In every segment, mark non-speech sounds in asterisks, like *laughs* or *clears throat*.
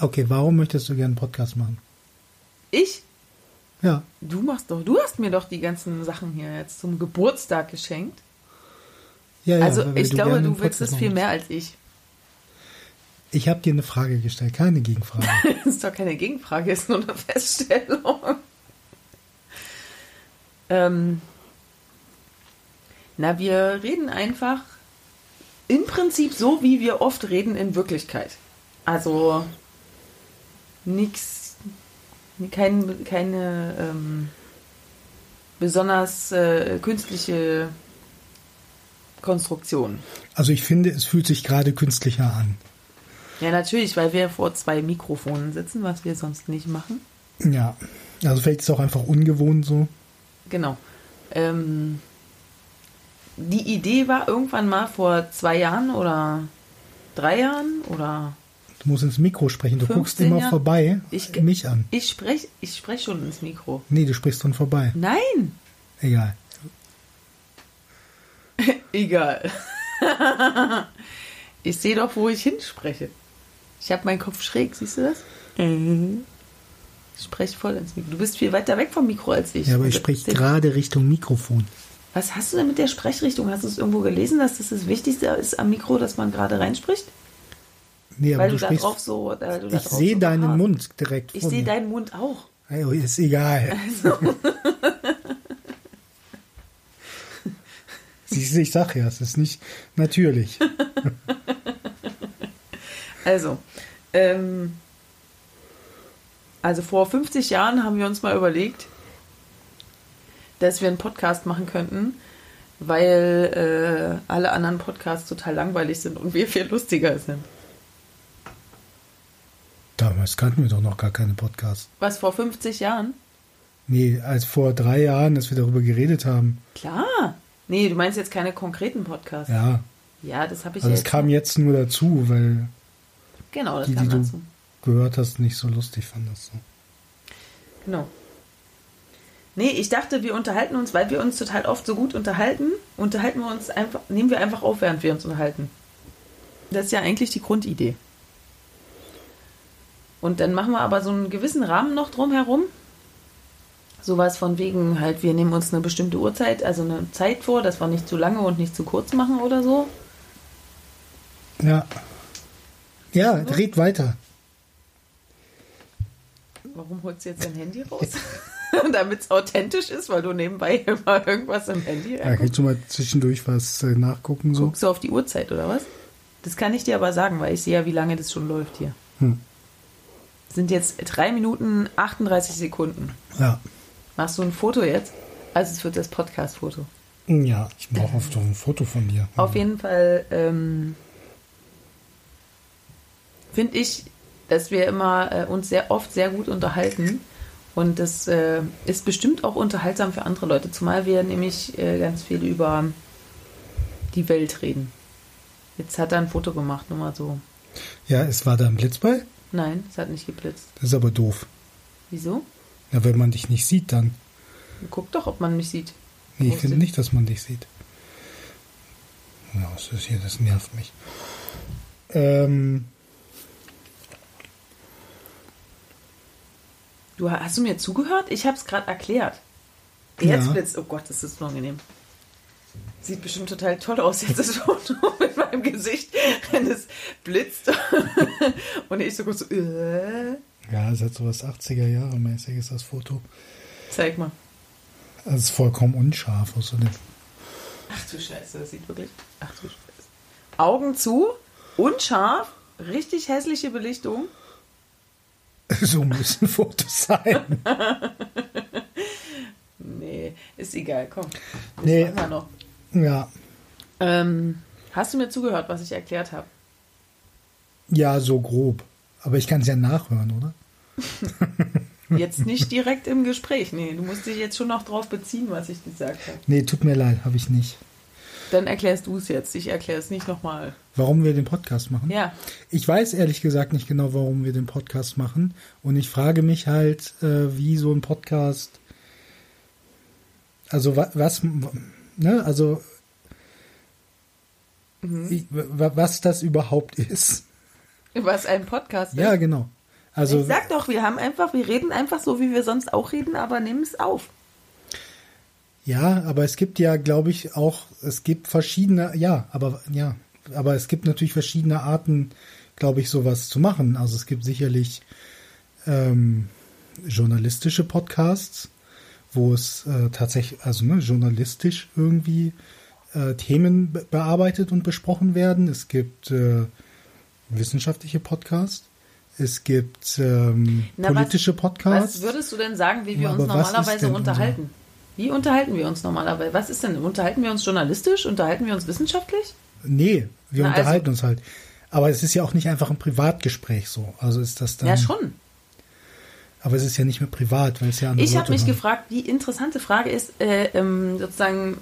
Okay, warum möchtest du gerne einen Podcast machen? Ich? Ja. Du machst doch, du hast mir doch die ganzen Sachen hier jetzt zum Geburtstag geschenkt. Ja, ja, also ich du glaube, du willst das viel mehr als ich. Ich habe dir eine Frage gestellt, keine Gegenfrage. *laughs* Das ist doch keine Gegenfrage, ist nur eine Feststellung. Ähm, na, wir reden einfach im Prinzip so, wie wir oft reden in Wirklichkeit. Also nichts, kein, keine ähm, besonders äh, künstliche Konstruktion. Also ich finde, es fühlt sich gerade künstlicher an. Ja, natürlich, weil wir vor zwei Mikrofonen sitzen, was wir sonst nicht machen. Ja. Also vielleicht ist es auch einfach ungewohnt so. Genau. Ähm, die Idee war irgendwann mal vor zwei Jahren oder drei Jahren oder Du musst ins Mikro sprechen. Du guckst 15 immer Jahre. vorbei Ich- mich an. ich spreche ich sprech schon ins Mikro. Nee, du sprichst dran vorbei. Nein! Egal. *laughs* Egal. *laughs* ich sehe doch, wo ich hinspreche. Ich habe meinen Kopf schräg, siehst du das? Ich spreche voll ins Mikro. Du bist viel weiter weg vom Mikro als ich. Ja, aber ich spreche gerade Richtung Mikrofon. Was hast du denn mit der Sprechrichtung? Hast du es irgendwo gelesen, dass das das Wichtigste ist am Mikro, dass man gerade reinspricht? Nee, Weil du du, da drauf so. da ich sehe so deinen beharrst. Mund direkt Ich sehe deinen Mund auch. Ey, ist egal. *laughs* Siehst du, ich sag ja, es ist nicht natürlich. *laughs* Also, ähm, also vor 50 Jahren haben wir uns mal überlegt, dass wir einen Podcast machen könnten, weil äh, alle anderen Podcasts total langweilig sind und wir viel lustiger sind. Damals kannten wir doch noch gar keine Podcasts. Was vor 50 Jahren? Nee, als vor drei Jahren, als wir darüber geredet haben. Klar. Nee, du meinst jetzt keine konkreten Podcasts. Ja, Ja, das habe ich also ja es jetzt kam jetzt nur dazu, weil Genau, das die, kam die du dazu. gehört hast, nicht so lustig fandest. So. Genau. Nee, ich dachte, wir unterhalten uns, weil wir uns total oft so gut unterhalten, unterhalten wir uns einfach, nehmen wir einfach auf, während wir uns unterhalten. Das ist ja eigentlich die Grundidee. Und dann machen wir aber so einen gewissen Rahmen noch drumherum. Sowas von wegen halt, wir nehmen uns eine bestimmte Uhrzeit, also eine Zeit vor, dass wir nicht zu lange und nicht zu kurz machen oder so. Ja. Ja, red weiter. Warum holst du jetzt dein Handy raus? *laughs* Damit es authentisch ist, weil du nebenbei immer irgendwas im Handy Ja, kannst du mal zwischendurch was äh, nachgucken so? Guckst du auf die Uhrzeit oder was? Das kann ich dir aber sagen, weil ich sehe ja, wie lange das schon läuft hier. Hm. Sind jetzt 3 Minuten 38 Sekunden. Ja. Machst du ein Foto jetzt? Also es wird das Podcast-Foto. Ja, ich brauche oft ein Foto von dir. Auf jeden Fall ähm, finde ich, dass wir immer äh, uns sehr oft sehr gut unterhalten. Und das äh, ist bestimmt auch unterhaltsam für andere Leute, zumal wir nämlich äh, ganz viel über die Welt reden. Jetzt hat er ein Foto gemacht, nur mal so. Ja, es war da ein Blitz bei? Nein, es hat nicht geblitzt. Das ist aber doof. Wieso? Ja, wenn man dich nicht sieht, dann. Guck doch, ob man mich sieht. Nee, ich finde nicht, dass man dich sieht. Ja, was ist hier? Das nervt mich. Ähm, Du hast du mir zugehört? Ich habe es gerade erklärt. Jetzt Ja. blitzt. Oh Gott, das ist unangenehm. Sieht bestimmt total toll aus jetzt das *laughs* Foto mit meinem Gesicht, wenn es blitzt. *laughs* Und ich so kurz so, äh, ja, es hat sowas 80er Jahre mäßiges, das Foto. zeig mal. Es ist vollkommen unscharf außerdem. Ach du Scheiße, das sieht wirklich. Ach du Scheiße. Augen zu, unscharf, richtig hässliche Belichtung. *laughs* So müssen Fotos sein. Nee, ist egal, komm. Das Nee. machen wir noch. Ja. Ähm, hast du mir zugehört, was ich erklärt habe? Ja, so grob. Aber ich kann es ja nachhören, oder? *laughs* Jetzt nicht direkt im Gespräch. Nee, du musst dich jetzt schon noch drauf beziehen, was ich gesagt habe. Nee, tut mir leid, habe ich nicht. Dann erklärst du es jetzt. Ich erkläre es nicht nochmal. Warum wir den Podcast machen? Ja, Ich weiß ehrlich gesagt nicht genau, warum wir den Podcast machen. Und ich frage mich halt, äh, wie so ein Podcast. Also wa was, ne, also wa- was das überhaupt ist. was ein Podcast Ja, ist. genau. Also, ich sag doch, wir haben einfach, wir reden einfach so, wie wir sonst auch reden, aber nehmen es auf. Ja, aber es gibt ja, glaube ich, auch, es gibt verschiedene, ja, aber ja, aber es gibt natürlich verschiedene Arten, glaube ich, sowas zu machen. Also es gibt sicherlich ähm, journalistische Podcasts, wo es äh, tatsächlich, also ne, journalistisch irgendwie äh, Themen be bearbeitet und besprochen werden. Es gibt äh, wissenschaftliche Podcasts. Es gibt ähm, Na, politische was, Podcasts. Was würdest du denn sagen, wie wir Ja, uns normalerweise unterhalten? Wie unterhalten wir uns normalerweise? Was ist denn? Unterhalten wir uns journalistisch? Unterhalten wir uns wissenschaftlich? Nee, wir Na, also- unterhalten uns halt. Aber es ist ja auch nicht einfach ein Privatgespräch so. Also ist das dann. ja, schon. Aber es ist ja nicht mehr privat, weil es ja Ich habe mich hören. gefragt, die interessante Frage ist, äh, ähm, sozusagen,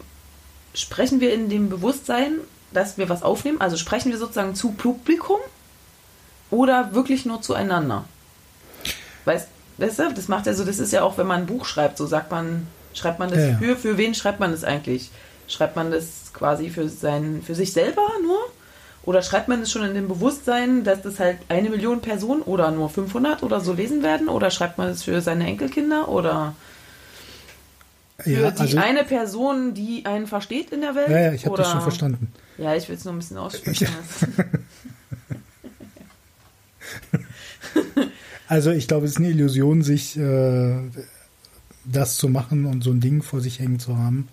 sprechen wir in dem Bewusstsein, dass wir was aufnehmen? Also sprechen wir sozusagen zu Publikum oder wirklich nur zueinander? Weißt, weißt du, das macht ja so, das ist ja auch, wenn man ein Buch schreibt, so sagt man, schreibt man das Ja, ja. für, für wen schreibt man das eigentlich? Schreibt man das quasi für sein, für sich selber nur? Oder schreibt man es schon in dem Bewusstsein, dass das halt eine Million Personen oder nur 500 oder so lesen werden? Oder schreibt man es für seine Enkelkinder? Oder für Ja, die also, eine Person, die einen versteht in der Welt? ja, ja, ich habe das schon verstanden. Ja, ich will es nur ein bisschen aussprechen. *laughs* Also ich glaube, es ist eine Illusion, sich äh, das zu machen und so ein Ding vor sich hängen zu haben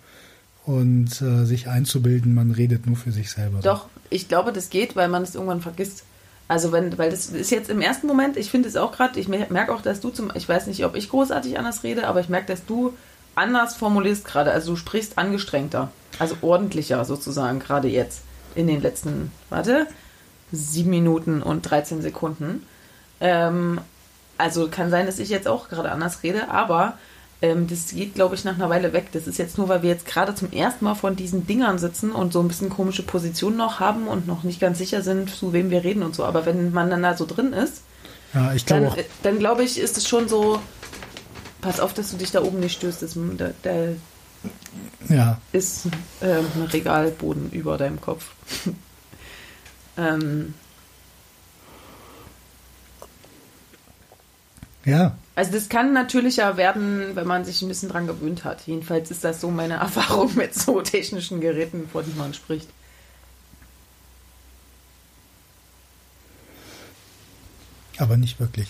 und äh, sich einzubilden, man redet nur für sich selber. Doch, ich glaube, das geht, weil man es irgendwann vergisst. Also wenn, weil das ist jetzt im ersten Moment, ich finde es auch gerade, ich merke auch, dass du zum, ich weiß nicht, ob ich großartig anders rede, aber ich merke, dass du anders formulierst gerade. Also du sprichst angestrengter, also ordentlicher sozusagen gerade jetzt in den letzten, warte, sieben Minuten und 13 Sekunden. Ähm, also kann sein, dass ich jetzt auch gerade anders rede, aber ähm, das geht, glaube ich, nach einer Weile weg. Das ist jetzt nur, weil wir jetzt gerade zum ersten Mal von diesen Dingern sitzen und so ein bisschen komische Positionen noch haben und noch nicht ganz sicher sind, zu wem wir reden und so. Aber wenn man dann da so drin ist, ja, ich dann, äh, dann glaube ich, ist es schon so, pass auf, dass du dich da oben nicht stößt. Das, da, da Ja, ist ähm, ein Regalboden über deinem Kopf. *laughs* ähm, ja, Also das kann natürlicher werden, wenn man sich ein bisschen dran gewöhnt hat. Jedenfalls ist das so meine *laughs* Erfahrung mit so technischen Geräten, vor denen man spricht. aber nicht wirklich.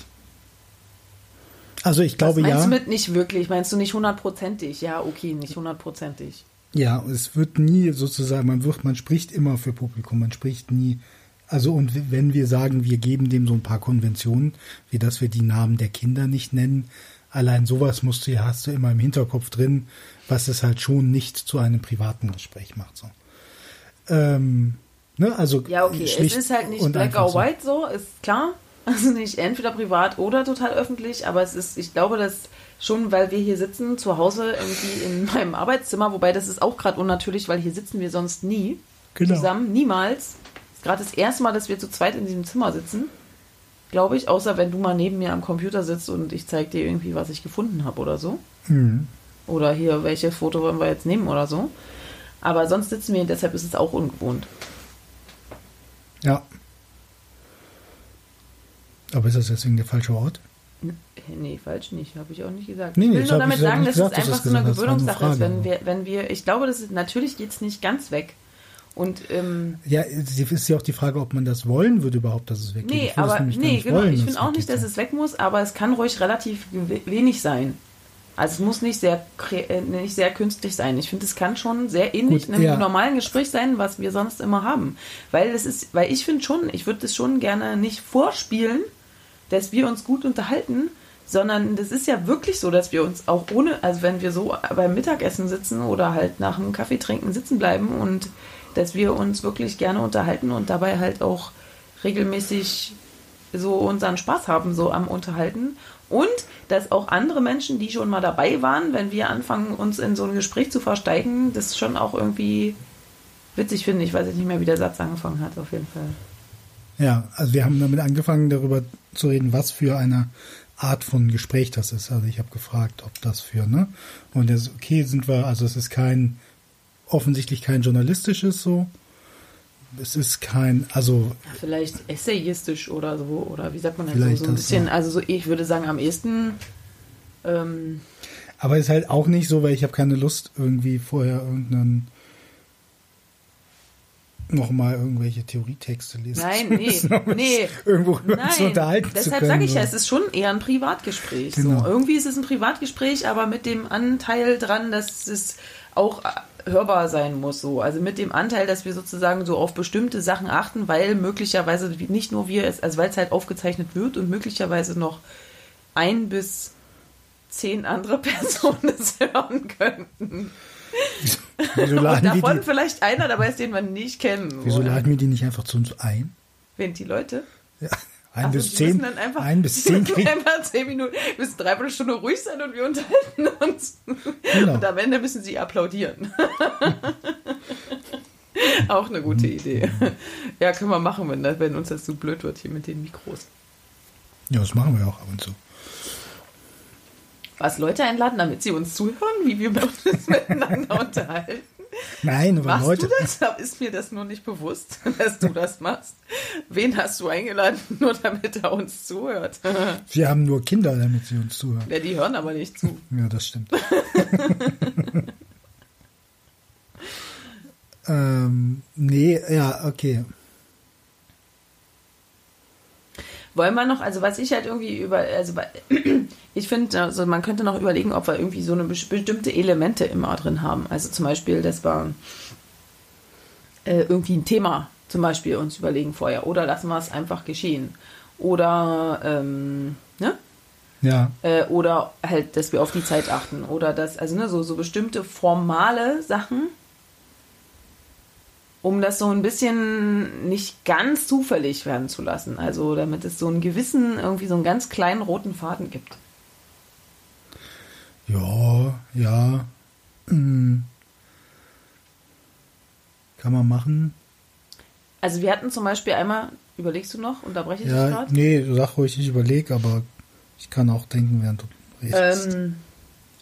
Also ich glaube meinst ja. du mit nicht wirklich? Meinst du nicht hundertprozentig? Ja, okay, nicht hundertprozentig. Ja, es wird nie sozusagen, man wird, man spricht immer für Publikum, man spricht nie. Also und wenn wir sagen, wir geben dem so ein paar Konventionen, wie dass wir die Namen der Kinder nicht nennen, allein sowas musst du ja, hast du immer im Hinterkopf drin, was es halt schon nicht zu einem privaten Gespräch macht. So. Ähm, ne, also Ja, okay, es ist halt nicht black or white so, ist klar. *laughs* Also nicht entweder privat oder total öffentlich, aber es ist, ich glaube, dass schon, weil wir hier sitzen, zu Hause irgendwie in *laughs* meinem Arbeitszimmer, wobei das ist auch gerade unnatürlich, weil hier sitzen wir sonst nie Genau. zusammen, niemals. Gerade das erste Mal, dass wir zu zweit in diesem Zimmer sitzen, glaube ich, außer wenn du mal neben mir am Computer sitzt und ich zeige dir irgendwie, was ich gefunden habe oder so. Mhm. Oder hier, welches Foto wollen wir jetzt nehmen oder so. Aber sonst sitzen wir, deshalb ist es auch ungewohnt. Ja. Aber ist das deswegen der falsche Ort? Nee, falsch nicht, habe ich auch nicht gesagt. Nee, ich will nur damit sagen, dass es einfach so eine Gewöhnungssache ist. Wenn wir, wenn wir, ich glaube, das ist, natürlich geht es nicht ganz weg. Und ähm, Ja, es ist ja auch die Frage, ob man das wollen würde überhaupt, dass es weggeht. nee, Ich aber nee, genau. wollen, ich finde auch nicht, dass es weg muss, aber es kann ruhig relativ wenig sein. Also es muss nicht sehr äh, nicht sehr künstlich sein. Ich finde, es kann schon sehr ähnlich Gut, einem ja. normalen Gespräch sein, was wir sonst immer haben. Weil es ist, weil ich finde schon, ich würde es schon gerne nicht vorspielen, dass wir uns gut unterhalten, sondern das ist ja wirklich so, dass wir uns auch ohne, also wenn wir so beim Mittagessen sitzen oder halt nach dem Kaffee trinken sitzen bleiben und dass wir uns wirklich gerne unterhalten und dabei halt auch regelmäßig so unseren Spaß haben, so am Unterhalten. Und dass auch andere Menschen, die schon mal dabei waren, wenn wir anfangen, uns in so ein Gespräch zu versteigen, das schon auch irgendwie witzig finde. Ich weiß jetzt nicht mehr, wie der Satz angefangen hat, auf jeden Fall. Ja, also wir haben damit angefangen, darüber zu reden, was für eine Art von Gespräch das ist. Also ich habe gefragt, ob das für, ne? Und das, okay, sind wir, also es ist kein, offensichtlich kein journalistisches so. es ist kein, also Vielleicht essayistisch oder so, oder wie sagt man das so, so ein bisschen, ja. also so, ich würde sagen, am ehesten, ähm, Aber ist halt auch nicht so, weil ich habe keine Lust, irgendwie vorher irgendeinen nochmal irgendwelche Theorietexte lesen Nein, zu nee, um nee. irgendwo zu Nein, unterhalten zu deshalb können. sage ich ja, es ist schon eher ein Privatgespräch. Genau. So. Irgendwie ist es ein Privatgespräch, aber mit dem Anteil dran, dass es auch äh, hörbar sein muss. So. Also mit dem Anteil, dass wir sozusagen so auf bestimmte Sachen achten, weil möglicherweise nicht nur wir es, also weil es halt aufgezeichnet wird und möglicherweise noch ein bis zehn andere *laughs* Personen es hören könnten. Wieso Und laden, wir davon die, vielleicht einer dabei ist, den wir nicht kennen. wieso oder? laden wir die nicht einfach zu uns ein? Wen die Leute? Ja, ein Also, bis zehn, dann einfach, ein bis zehn einfach zehn Minuten, müssen dreiviertel Stunde ruhig sein und wir unterhalten uns. Genau. Und am Ende müssen sie applaudieren. *laughs* Auch eine gute Idee. Ja, können wir machen, wenn, das, wenn uns das so blöd wird hier mit den Mikros. Ja, das machen wir auch ab und zu. Was, Leute einladen, damit sie uns zuhören, wie wir *laughs* uns miteinander unterhalten? Nein, aber Machst Leute, du das? Ist mir das nur nicht bewusst, *laughs* dass du das machst? Wen hast du eingeladen, *laughs* nur damit er uns zuhört? *laughs* wir haben nur Kinder, damit sie uns zuhören. Ja, die hören aber nicht zu. Ja, das stimmt. ähm, nee, ja, okay. Wollen wir noch, also was ich halt irgendwie über, also *clears throat* ich finde, also man könnte noch überlegen, ob wir irgendwie so eine bes- bestimmte Elemente immer drin haben. Also zum Beispiel, dass wir äh, irgendwie ein Thema zum Beispiel uns überlegen vorher oder lassen wir es einfach geschehen. Oder, ähm, ne? Ja, Äh, oder halt, dass wir auf die Zeit achten. Oder dass, also ne, so, so bestimmte formale Sachen, um das so ein bisschen nicht ganz zufällig werden zu lassen. Also damit es so einen gewissen, irgendwie so einen ganz kleinen roten Faden gibt. ja, ja. Hm. Kann man machen. Also wir hatten zum Beispiel einmal, überlegst du noch, unterbreche ich dich Ja, gerade? nee, sag ruhig, ich überlege, aber ich kann auch denken, während du redest. Ähm,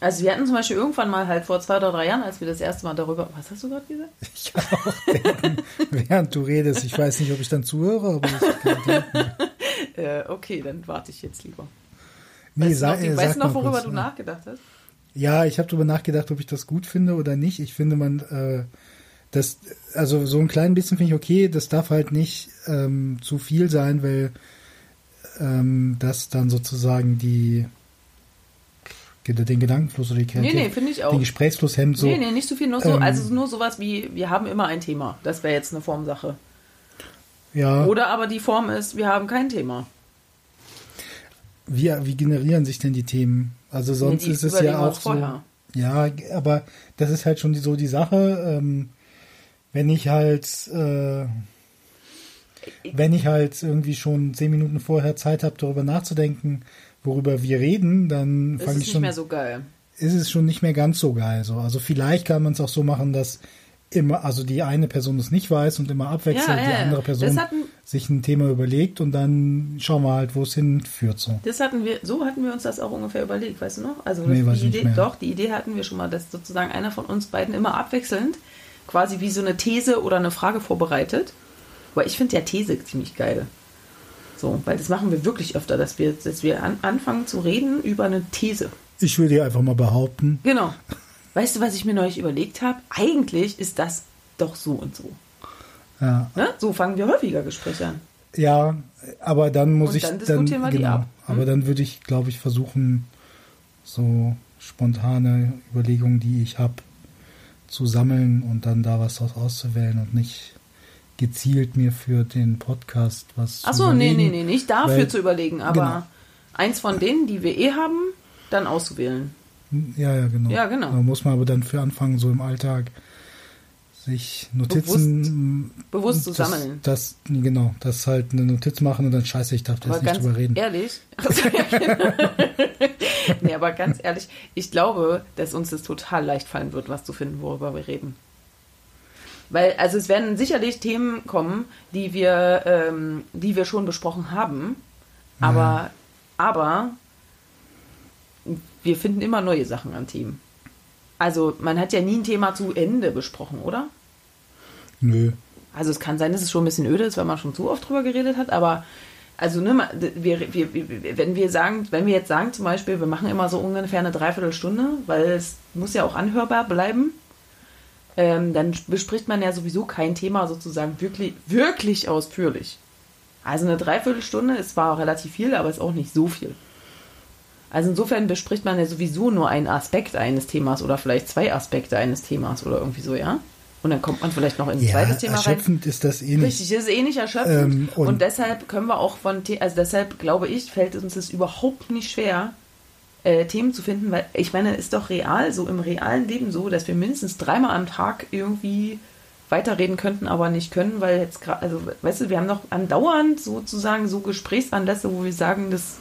also wir hatten zum Beispiel irgendwann mal halt vor zwei oder drei Jahren, als wir das erste Mal darüber, was hast du gerade gesagt? *laughs* Ich auch denken, während du redest. Ich weiß nicht, ob ich dann zuhöre, aber ich. *laughs* Äh, okay, dann warte ich jetzt lieber. Nee, weißt sag, du noch, äh, weißt sag du noch worüber kurz, du nachgedacht hast? Ja, ich habe darüber nachgedacht, ob ich das gut finde oder nicht. Ich finde, man, äh, das, also so ein klein bisschen finde ich okay, das darf halt nicht ähm, zu viel sein, weil ähm, das dann sozusagen die den Gedankenfluss oder die Nee, nee, finde ich auch. den Gesprächsfluss hemmt so. Nee, nee, nicht so viel, nur so, Ähm, also nur sowas wie, wir haben immer ein Thema. Das wäre jetzt eine Formsache. Ja, Oder aber die Form ist, wir haben kein Thema. wie, wie generieren sich denn die Themen? Also sonst Nee, ist es ja auch so. Ja, aber das ist halt schon die, so die Sache. Ähm, wenn ich halt, äh, wenn ich halt irgendwie schon zehn Minuten vorher Zeit habe, darüber nachzudenken, worüber wir reden, dann Ist es fange ich nicht schon, mehr so geil. ist es schon nicht mehr ganz so geil. So. Also vielleicht kann man es auch so machen, dass immer, also die eine Person es nicht weiß und immer abwechselnd Ja, ja, die andere Person hatten- sich ein Thema überlegt und dann schauen wir halt, wo es hinführt. So. Das hatten wir, so hatten wir uns das auch ungefähr überlegt, weißt du noch? Also Nee, die nicht Idee, doch, die Idee hatten wir schon mal, dass sozusagen einer von uns beiden immer abwechselnd quasi wie so eine These oder eine Frage vorbereitet. Weil ich finde ja These ziemlich geil. So, weil das machen wir wirklich öfter, dass wir, dass wir an, anfangen zu reden über eine These. Ich würde dir einfach mal behaupten, Genau. Weißt du, was ich mir neulich überlegt habe? Eigentlich ist das doch so und so. ja, Ne? So fangen wir häufiger Gespräche an. Ja, aber dann muss Und ich dann diskutieren wir die genau, ab, hm? aber dann würde ich, glaube ich, versuchen, so spontane Überlegungen, die ich habe, zu sammeln und dann da was draus auszuwählen und nicht gezielt mir für den Podcast was Achso, zu nee, nee, nee, nicht dafür weil- zu überlegen, aber Genau. eins von denen, die wir eh haben, dann auszuwählen. Ja, ja, genau. Ja, genau. Da muss man aber dann für anfangen, so im Alltag sich Notizen bewusst zu das, sammeln. Das, genau, das halt eine Notiz machen und dann scheiße, ich darf da Aber jetzt nicht drüber reden. ehrlich, *laughs* *laughs* nee, aber ganz ehrlich, ich glaube, dass uns das total leicht fallen wird, was zu finden, worüber wir reden. Weil, also es werden sicherlich Themen kommen, die wir, ähm, die wir schon besprochen haben, aber, aber wir finden immer neue Sachen an Themen. Also man hat ja nie ein Thema zu Ende besprochen, oder? Nö. Also es kann sein, dass es schon ein bisschen öde ist, weil man schon zu oft drüber geredet hat, aber also ne, wir, wir, wir, wenn wir sagen, wenn wir jetzt sagen zum Beispiel, wir machen immer so ungefähr eine Dreiviertelstunde, weil es muss ja auch anhörbar bleiben, ähm, dann bespricht man ja sowieso kein Thema sozusagen wirklich, wirklich ausführlich. Also eine Dreiviertelstunde ist zwar relativ viel, aber ist auch nicht so viel. Also insofern bespricht man ja sowieso nur einen Aspekt eines Themas oder vielleicht zwei Aspekte eines Themas oder irgendwie so, ja? Und dann kommt man vielleicht noch in ein Ja, zweites Thema rein. erschöpfend ist das eh nicht. Richtig, ist eh nicht erschöpfend. Ähm, und, und- deshalb können wir auch von, The also deshalb glaube ich, fällt uns es überhaupt nicht schwer, äh, Themen zu finden, weil ich meine, ist doch real so, im realen Leben so, dass wir mindestens dreimal am Tag irgendwie weiterreden könnten, aber nicht können, weil jetzt gerade, also weißt du, wir haben doch andauernd sozusagen so Gesprächsanlässe, wo wir sagen, das,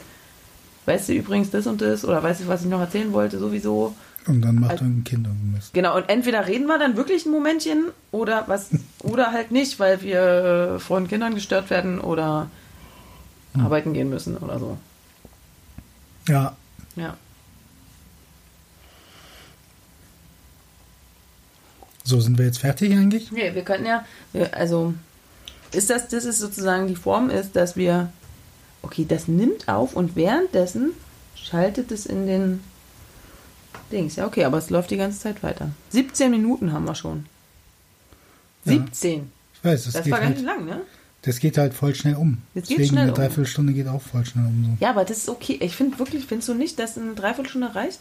weißt du übrigens das und das, oder weißt du, was ich noch erzählen wollte, sowieso. Und dann macht Also- ein Kind Mist. Genau, und entweder reden wir dann wirklich ein Momentchen oder was *laughs* oder halt nicht, weil wir von Kindern gestört werden oder Hm. arbeiten gehen müssen oder so. Ja, Ja. so sind wir jetzt fertig eigentlich. Nee, wir könnten ja, also ist das, das ist sozusagen die Form ist, dass wir, okay, das nimmt auf und währenddessen schaltet es in den Dings. Ja, okay, aber es läuft die ganze Zeit weiter. 17 Minuten haben wir schon. Ja. 17. Ich weiß, das, Das war ganz halt, lang, ne? Das geht halt voll schnell um. Das geht Deswegen schnell eine um. Dreiviertelstunde geht auch voll schnell um. So. Ja, aber das ist okay. Ich finde wirklich, findest du nicht, dass eine Dreiviertelstunde reicht?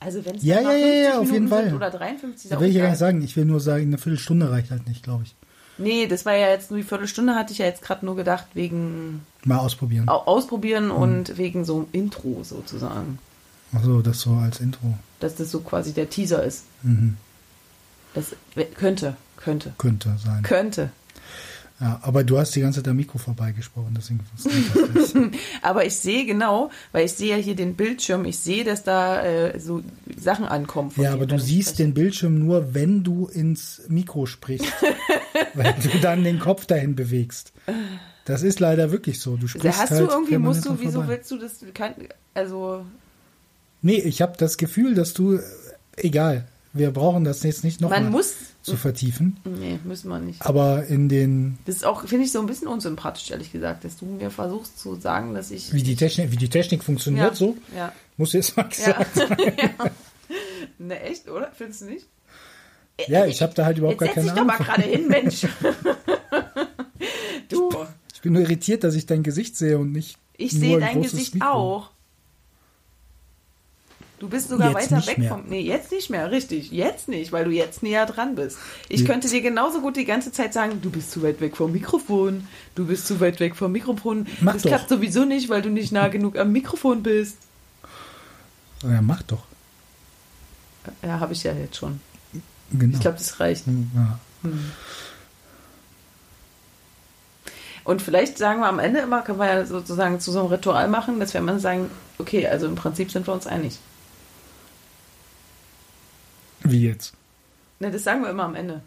Also wenn es Ja, ja, ja, 50 ja, auf Minuten jeden Fall. sind oder 53, ist Da will ich ja gar nicht sagen. Ich will nur sagen, eine Viertelstunde reicht halt nicht, glaube ich. Nee, das war ja jetzt nur die Viertelstunde, hatte ich ja jetzt gerade nur gedacht, wegen Mal ausprobieren. Au- Ausprobieren und wegen so einem Intro sozusagen. Achso, das so als Intro. Dass das so quasi der Teaser ist. Mhm. Das könnte, könnte, Könnte sein. könnte. Ja, aber du hast die ganze Zeit am Mikro vorbeigesprochen, deswegen wusste ich das nicht. *laughs* Aber ich sehe genau, weil ich sehe ja hier den Bildschirm, ich sehe, dass da äh, so Sachen ankommen. Ja, aber du siehst spreche. den Bildschirm nur, wenn du ins Mikro sprichst. *laughs* weil du dann den Kopf dahin bewegst. Das ist leider wirklich so. Du Also sprichst hast halt du irgendwie, musst du, wieso vorbei. willst du das, kann, also, Nee, ich habe das Gefühl, dass du, äh, egal, wir brauchen das jetzt nicht nochmal zu vertiefen, nee, müssen wir nicht. aber in den, Das ist auch, finde ich, so ein bisschen unsympathisch, ehrlich gesagt, dass du mir versuchst zu sagen, dass ich. wie die Technik, wie die Technik funktioniert, ja, so, Ja. muss jetzt mal Ja. gesagt *laughs* sein. ja. Ne, echt, oder? Findest du nicht? Ja, ich habe da halt überhaupt Jetzt gar setz keine dich doch mal Ahnung. gerade hin, Mensch. *laughs* du, Ich bin nur irritiert, dass ich dein Gesicht sehe und nicht ich sehe ein dein Gesicht Mikro. auch. Du bist sogar Jetzt weiter weg mehr. vom. Nee, jetzt nicht mehr, richtig. Jetzt nicht, weil du jetzt näher dran bist. Ich könnte dir genauso gut die ganze Zeit sagen, du bist zu weit weg vom Mikrofon. Du bist zu weit weg vom Mikrofon. Mach das doch. klappt sowieso nicht, weil du nicht nah genug am Mikrofon bist. Ja, mach doch. Ja, habe ich ja jetzt schon. Genau. Ich glaube, das reicht. ja. Und vielleicht sagen wir am Ende immer, können wir ja sozusagen zu so einem Ritual machen, dass wir immer sagen, okay, also im Prinzip sind wir uns einig. Wie jetzt? Ne, das sagen wir immer am Ende.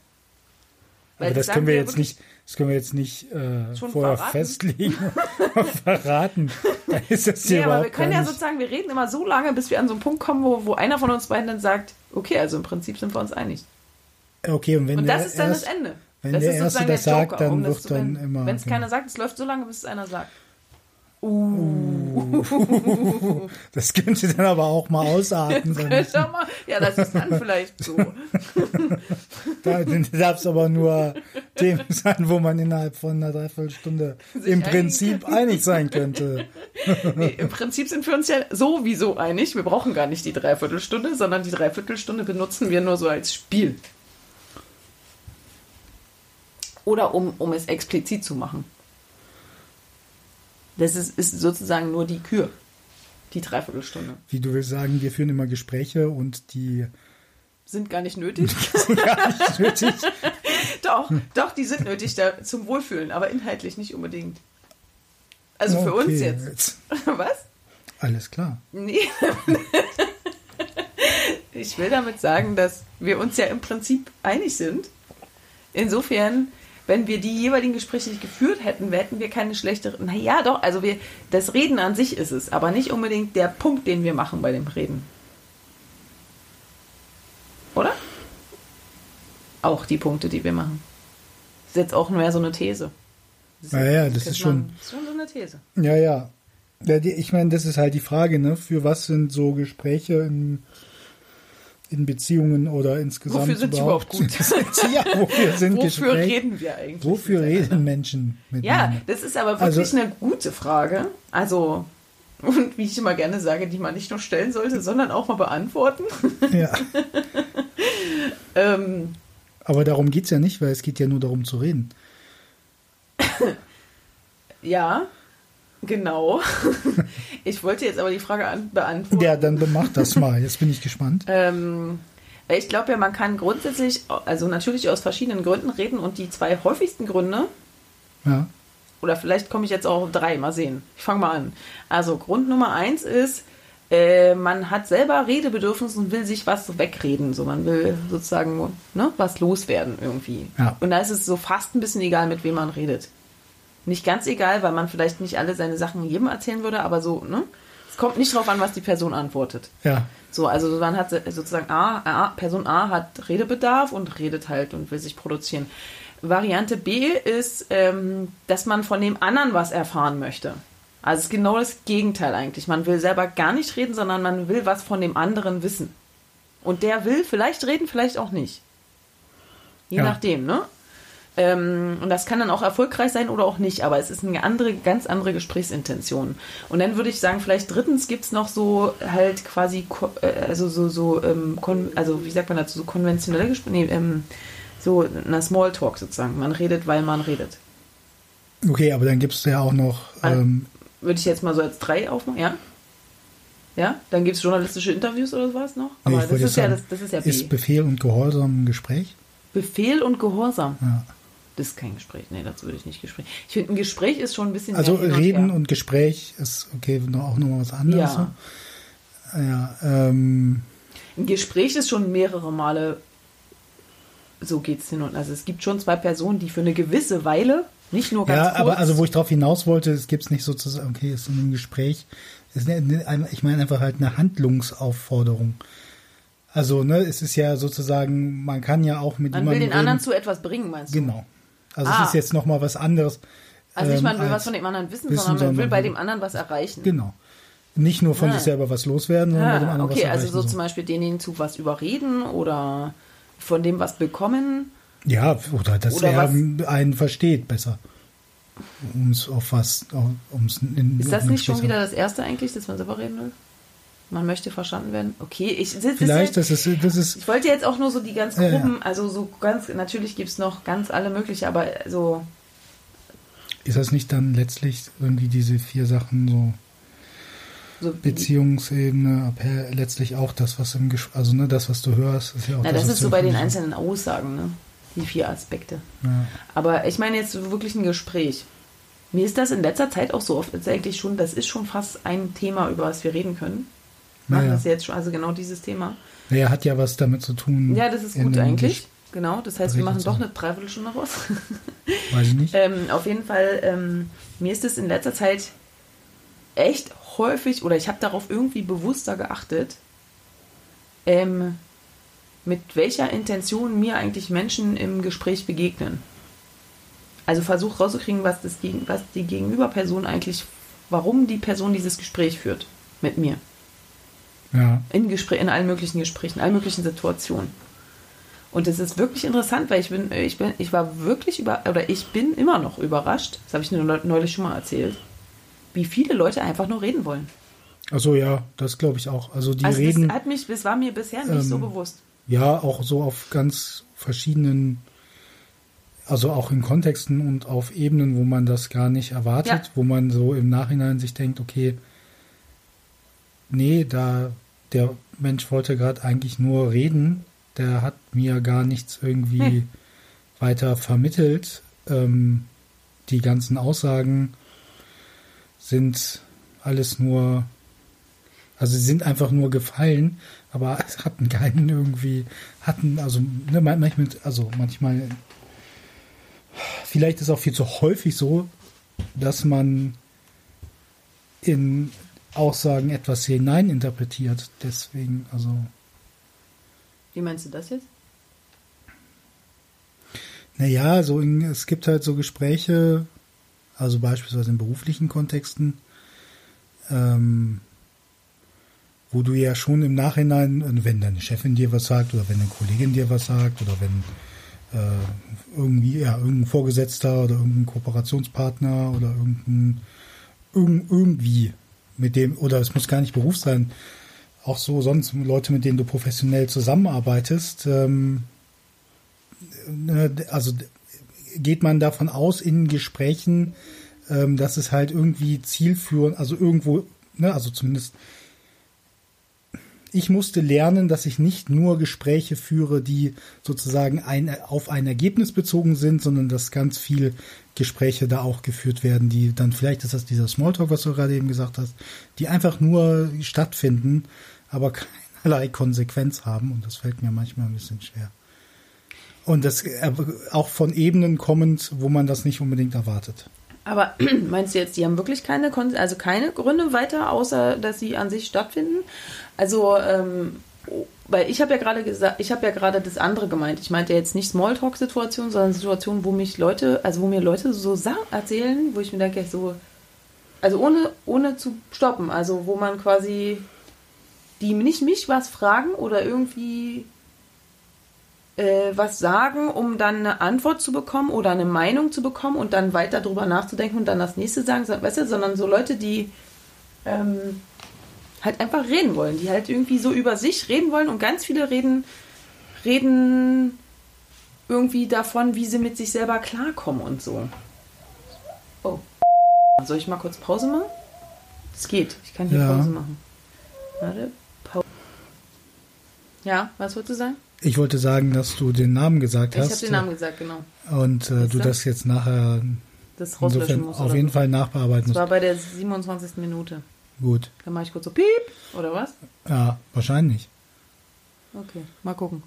Weil Aber das sagen können wir ja jetzt nicht, das können wir jetzt nicht äh, vorher verraten? festlegen, *laughs* verraten. Da ist das hier Nee, aber wir können ja sozusagen, wir reden immer so lange, bis wir an so einen Punkt kommen, wo, wo einer von uns beiden dann sagt, okay, also im Prinzip sind wir uns einig. Okay, und wenn Und das ist dann erst, das Ende. wenn das der ist Erste sozusagen das der sagt, Joker, dann um das wird dann wenn- immer- Wenn es keiner sagt, es läuft so lange, bis es einer sagt. *laughs* das könnte dann aber auch mal ausarten. Mal, ja, das ist dann vielleicht so. *laughs* da darf es aber nur Themen sein, wo man innerhalb von einer Dreiviertelstunde Sich im Prinzip *laughs* einig sein könnte. Nee, Im Prinzip sind wir uns ja sowieso einig. Wir brauchen gar nicht die Dreiviertelstunde, sondern die Dreiviertelstunde benutzen wir nur so als Spiel. Oder um, um es explizit zu machen. Das ist, ist sozusagen nur die Kür. Die Dreiviertelstunde. Wie du willst sagen, wir führen immer Gespräche und die Sind gar nicht nötig. *laughs* sind gar nicht nötig. *laughs* doch, doch, die sind nötig da, zum Wohlfühlen, aber inhaltlich nicht unbedingt. Also für uns Okay, jetzt. *laughs* Was? Alles klar. Nee. ich will damit sagen, dass wir uns ja im Prinzip einig sind. Insofern, wenn wir die jeweiligen Gespräche nicht geführt hätten, hätten wir keine schlechtere. Naja, doch, also wir, das Reden an sich ist es, aber nicht unbedingt der Punkt, den wir machen bei dem Reden. Oder? Auch die Punkte, die wir machen. ist jetzt auch mehr so eine These. Das ja, ja, das ist schon, schon so eine These. Ja, ja. ja die, ich meine, das ist halt die Frage, ne? Für was sind so Gespräche in, in Beziehungen oder insgesamt Wofür sind überhaupt, überhaupt gut? *laughs* ja, wofür sind *laughs* Wofür Gespräche? reden wir eigentlich? Wofür reden Menschen miteinander? Ja, das ist aber wirklich also, eine gute Frage. Also, und wie ich immer gerne sage, die man nicht nur stellen sollte, sondern auch mal beantworten. Ja. *laughs* ähm, aber darum geht es ja nicht, weil es geht ja nur darum zu reden. ja, genau. Ich wollte jetzt aber die Frage beantworten. Ja, dann mach das mal. Jetzt bin ich gespannt. *laughs* ähm, ich glaube ja, man kann grundsätzlich, also natürlich aus verschiedenen Gründen reden und die zwei häufigsten Gründe ja. Oder vielleicht komme ich jetzt auch auf drei. Mal sehen. Ich fange mal an. Also Grund Nummer eins ist, äh, man hat selber Redebedürfnis und will sich was wegreden. So, man will sozusagen ne, was loswerden irgendwie. Ja. Und da ist es so fast ein bisschen egal, mit wem man redet. Nicht ganz egal, weil man vielleicht nicht alle seine Sachen jedem erzählen würde, aber so, ne? Es kommt nicht darauf an, was die Person antwortet. Ja. So, also man hat sozusagen A, A, Person A hat Redebedarf und redet halt und will sich produzieren. Variante B ist, ähm, dass man von dem anderen was erfahren möchte. Also es ist genau das Gegenteil eigentlich. Man will selber gar nicht reden, sondern man will was von dem anderen wissen. Und der will vielleicht reden, vielleicht auch nicht. Je ja. nachdem, ne? Ähm, und das kann dann auch erfolgreich sein oder auch nicht, aber es ist eine andere, ganz andere Gesprächsintention. Und dann würde ich sagen, vielleicht drittens gibt es noch so halt quasi, äh, also so, so, ähm, also wie sagt man dazu, so konventionelle Gespräche, nee, ähm, so einer Smalltalk sozusagen. Man redet, weil man redet. Okay, aber dann gibt es ja auch noch. Ähm, Würde ich jetzt mal so als drei aufmachen, ja? Ja? Dann gibt es journalistische Interviews oder sowas noch? Aber nee, das, ist sagen, ja, das, das ist ja B. Ist Befehl und Gehorsam ein Gespräch? Befehl und Gehorsam? Ja. Das ist kein Gespräch. Nee, dazu würde ich nicht Gespräch. Ich finde, ein Gespräch ist schon ein bisschen. Also Reden und, und, Gespräch ist okay, auch nochmal was anderes. Ja. So. ja ähm, ein Gespräch ist schon mehrere Male so geht es hin und also es gibt schon zwei Personen, die für eine gewisse Weile, nicht nur ganz ja, kurz. aber also wo ich darauf hinaus wollte, es gibt es nicht sozusagen, okay, es ist ein Gespräch, ist eine, ich meine einfach halt eine Handlungsaufforderung. Also, ne, es ist ja sozusagen, man kann ja auch mit man jemandem. Man will den anderen zu etwas bringen, meinst du? Genau. Also ah. es ist jetzt nochmal was anderes. Also nicht man will was von dem anderen wissen, wissen sondern man will bei dem anderen was erreichen. Genau. Nicht nur von ah. sich selber was loswerden, sondern ah, bei dem anderen okay, was erreichen. Okay, also so, zum Beispiel denjenigen zu was überreden oder von dem was bekommen. Ja, oder dass oder er was, einen versteht besser. Um es auf was, ums in, Ist das nicht schon wieder das erste eigentlich, dass man selber reden will? Man möchte verstanden werden. Okay, ich das vielleicht ist, das ist das ist. Ich wollte jetzt auch nur so die ganz groben, ja, also so ganz natürlich gibt es noch ganz alle mögliche, aber so. Ist das nicht dann letztlich irgendwie diese vier Sachen so? so Beziehungsebene, aber letztlich auch das, was im Gesch also ne, das, was du hörst, ist ja auch Na, das, das ist so bei den einzelnen Aussagen, ne? Die vier Aspekte. Ja. Aber ich meine jetzt wirklich ein Gespräch. Mir ist das in letzter Zeit auch so oft eigentlich schon, das ist schon fast ein Thema, über was wir reden können. Machen naja. das jetzt schon, also genau dieses Thema. Naja, hat ja was damit zu tun. Ja, das ist gut eigentlich. Genau, das heißt, wir machen doch eine Dreiviertelstunde raus. *laughs* Weiß ich nicht. ähm, auf jeden Fall, ähm, mir ist es in letzter Zeit echt häufig, oder ich habe darauf irgendwie bewusster geachtet, ähm, mit welcher Intention mir eigentlich Menschen im Gespräch begegnen. Also versuche rauszukriegen, was, das, was die Gegenüberperson eigentlich, warum die Person dieses Gespräch führt mit mir. Ja. In, Gespräch, in allen möglichen Gesprächen, in allen möglichen Situationen. Und es ist wirklich interessant, weil ich bin, ich bin, ich war wirklich über, oder ich bin immer noch überrascht. Das habe ich nur neulich schon mal erzählt wie viele Leute einfach nur reden wollen. Also ja, das glaube ich auch. Also die also reden. Das, hat mich, das war mir bisher nicht ähm, so bewusst. Ja, auch so auf ganz verschiedenen, also auch in Kontexten und auf Ebenen, wo man das gar nicht erwartet, ja. wo man so im Nachhinein sich denkt, okay, nee, da der Mensch wollte gerade eigentlich nur reden, der hat mir gar nichts irgendwie hm. weiter vermittelt. Ähm, die ganzen Aussagen sind alles nur, also sie sind einfach nur gefallen, aber es hatten keinen irgendwie, hatten, also ne, manchmal, also manchmal, vielleicht ist auch viel zu häufig so, dass man in Aussagen etwas hineininterpretiert. Deswegen, also. Wie meinst du das jetzt? Naja, so in, es gibt halt so Gespräche, also beispielsweise in beruflichen Kontexten, ähm, wo du ja schon im Nachhinein, wenn deine Chefin dir was sagt oder wenn eine Kollegin dir was sagt oder wenn äh, irgendwie, ja, irgendein Vorgesetzter oder irgendein Kooperationspartner oder irgendein, irgend, irgendwie mit dem, oder es muss gar nicht Beruf sein, auch so sonst Leute, mit denen du professionell zusammenarbeitest, ähm, ne, also geht man davon aus in Gesprächen, ähm, dass es halt irgendwie zielführend, also irgendwo, ne, also zumindest ich musste lernen, dass ich nicht nur Gespräche führe, die sozusagen ein, auf ein Ergebnis bezogen sind, sondern dass ganz viel Gespräche da auch geführt werden, die dann vielleicht ist das dieser Smalltalk, was du gerade eben gesagt hast, die einfach nur stattfinden, aber keinerlei Konsequenz haben und das fällt mir manchmal ein bisschen schwer. Und das äh, auch von Ebenen kommend, wo man das nicht unbedingt erwartet. Aber *clears throat* meinst du jetzt, die haben wirklich keine, also keine Gründe weiter, außer dass sie an sich stattfinden? Also, ähm, weil ich habe ja gerade gesagt, ich habe ja gerade das andere gemeint. Ich meinte jetzt nicht Smalltalk-Situationen, sondern Situationen, wo mich Leute, also wo mir Leute so Sachen erzählen, wo ich mir denke, so, also ohne, ohne zu stoppen, also wo man quasi die nicht mich was fragen oder irgendwie äh, was sagen, um dann eine Antwort zu bekommen oder eine Meinung zu bekommen und dann weiter drüber nachzudenken und dann das nächste sagen, weißt du, sondern so Leute, die ähm, halt einfach reden wollen, die halt irgendwie so über sich reden wollen und ganz viele reden, reden irgendwie davon, wie sie mit sich selber klarkommen und so. Oh. Soll ich mal kurz Pause machen? Es geht. Ich kann hier ja. Pause machen. Warte. Pause. Ja, was wolltest du sagen? Ich wollte sagen, dass du den Namen gesagt ich hast. Ich habe den Namen gesagt, genau. Und äh, du das jetzt nachher das rauslöschen musst. Auf jeden so. Fall nachbearbeiten musst. Das war bei der 27. Minute. Gut. Dann mache ich kurz so Piep, oder was? Ja, wahrscheinlich. Okay, mal gucken.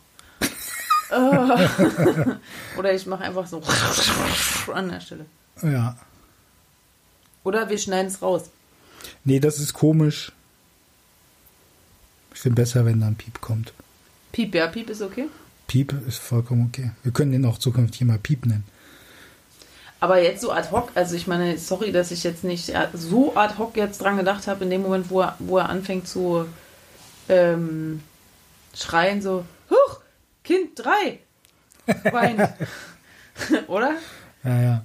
*laughs* oder ich mache einfach so an der Stelle. Ja. Oder wir schneiden es raus. Nee, das ist komisch. Ich finde besser, wenn da ein Piep kommt. Piep, ja, Piep ist okay. Piep ist vollkommen okay. Wir können den auch zukünftig mal Piep nennen. Aber jetzt so ad hoc, also ich meine, sorry, dass ich jetzt nicht so ad hoc jetzt dran gedacht habe, in dem Moment, wo er, wo er anfängt zu ähm, schreien, so, Huch, Kind 3, weint. *laughs* Oder? Ja, ja.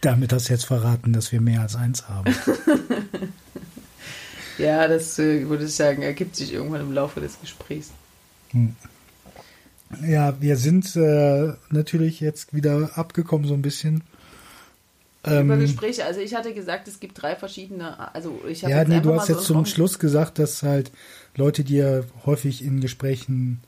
Damit hast du jetzt verraten, dass wir mehr als eins haben. *laughs* ja, das äh, würde ich sagen, ergibt sich irgendwann im Laufe des Gesprächs. Ja, wir sind äh, natürlich jetzt wieder abgekommen so ein bisschen. Über ähm, Gespräche. Also ich hatte gesagt, es gibt drei verschiedene. Also ich habe ja, nee, du hast jetzt so zum Schluss gesagt, dass halt Leute, die ja häufig in Gesprächen,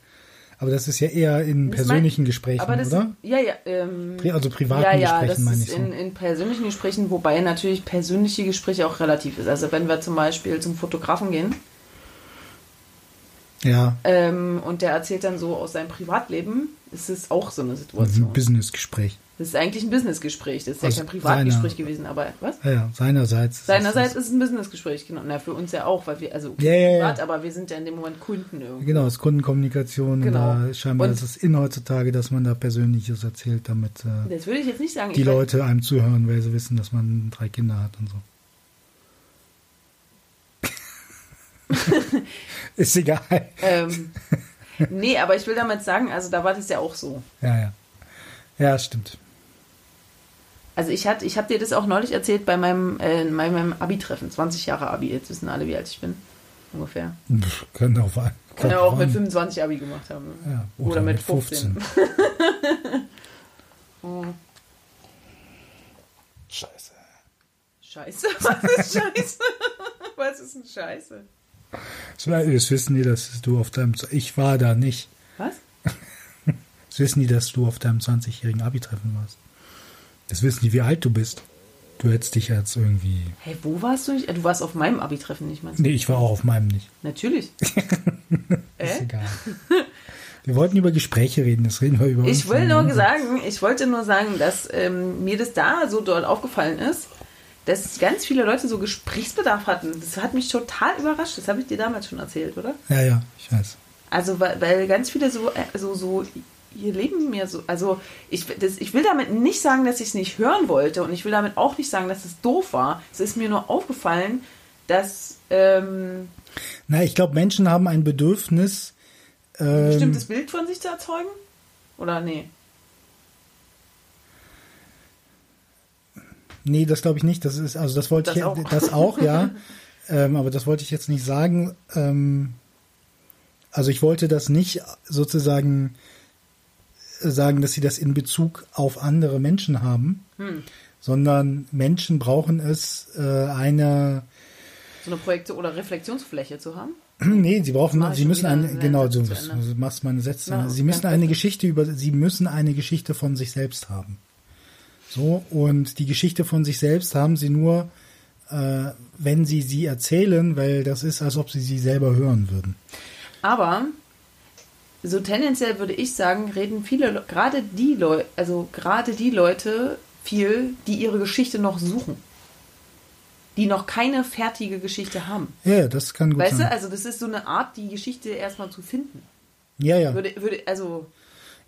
aber das ist ja eher in das persönlichen mein, Gesprächen, oder? Ist, ja, ja. Ähm, also privaten ja, ja, Gesprächen meine ich so. In, in persönlichen Gesprächen, wobei natürlich persönliche Gespräche auch relativ ist. Also wenn wir zum Beispiel zum Fotografen gehen ja. Ähm, und der erzählt dann so aus seinem Privatleben. Es ist auch so eine Situation. Ein Businessgespräch. Das ist eigentlich ein Businessgespräch. Das ist ja kein Privatgespräch seiner, gewesen, aber was? Ja, ja seinerseits. Seinerseits ist es ein Businessgespräch, genau. Na, für uns ja auch, weil wir, also okay, ja, privat, ja, aber wir sind ja in dem Moment Kunden irgendwie. Genau, es ist Kundenkommunikation. Genau. Da scheinbar und ist es in heutzutage, dass man da Persönliches erzählt, damit äh, das würde ich jetzt nicht sagen. die Leute einem zuhören, weil sie wissen, dass man drei Kinder hat und so. *laughs* Ist egal. Ähm, nee, aber ich will damit sagen, also da war das ja auch so. Ja, ja. Ja, stimmt. Also ich hatte, ich habe dir das auch neulich erzählt bei meinem, äh, bei meinem Abi-Treffen, 20 Jahre Abi. Jetzt wissen alle, wie alt ich bin. Ungefähr. Pff, können auch, können ja auch mit 25 Abi gemacht haben. Ja, oder, oder, mit 15. 15. *laughs* oh. Scheiße. Scheiße? *laughs* Was ist Scheiße? Was ist denn Scheiße? Das wissen die, dass du auf deinem. Ich war da nicht. Was? *laughs* Das wissen die, dass du auf deinem 20-jährigen Abi-Treffen warst. Das wissen die, wie alt du bist. Du hättest dich jetzt irgendwie. Hey, wo warst du nicht? Du warst auf meinem Abi-Treffen nicht, meinst du? Nee, ich war auch auf meinem nicht. Natürlich. *laughs* äh? ist egal. Wir wollten über Gespräche reden, das reden wir über Ich will nur sagen, ich wollte nur sagen, dass ähm, mir das da so doll aufgefallen ist, dass ganz viele Leute so Gesprächsbedarf hatten. Das hat mich total überrascht. Das habe ich dir damals schon erzählt, oder? Ja, ja, ich weiß. Also, weil, weil ganz viele so, äh, so, so hier leben mir so, also ich, das, ich will damit nicht sagen, dass ich es nicht hören wollte und ich will damit auch nicht sagen, dass es doof war. Es ist mir nur aufgefallen, dass ähm, Na, ich glaube, Menschen haben ein Bedürfnis. ein Ähm, bestimmtes Bild von sich zu erzeugen. Oder nee? Nee, das glaube ich nicht. Das ist, also das wollte Das ich auch. das auch, ja. *laughs* ähm, aber das wollte ich jetzt nicht sagen. Ähm, also ich wollte das nicht sozusagen sagen, dass sie das in Bezug auf andere Menschen haben, Hm. sondern Menschen brauchen es, äh, eine So eine Projekte- oder Reflexionsfläche zu haben. *clears throat* Nee, sie brauchen, sie müssen eine, genau, du, machst meine Sätze. Ja, sie müssen eine. Geschichte über, sie müssen eine Geschichte von sich selbst haben. So, und die Geschichte von sich selbst haben sie nur, äh, wenn sie sie erzählen, weil das ist, als ob sie sie selber hören würden. Aber so tendenziell würde ich sagen, reden viele, Le- gerade die Leute, also gerade die Leute viel, die ihre Geschichte noch suchen. Die noch keine fertige Geschichte haben. Ja, das kann gut Weißt du, sein. also das ist so eine Art, die Geschichte erstmal zu finden. Ja, ja. Würde, würde, also,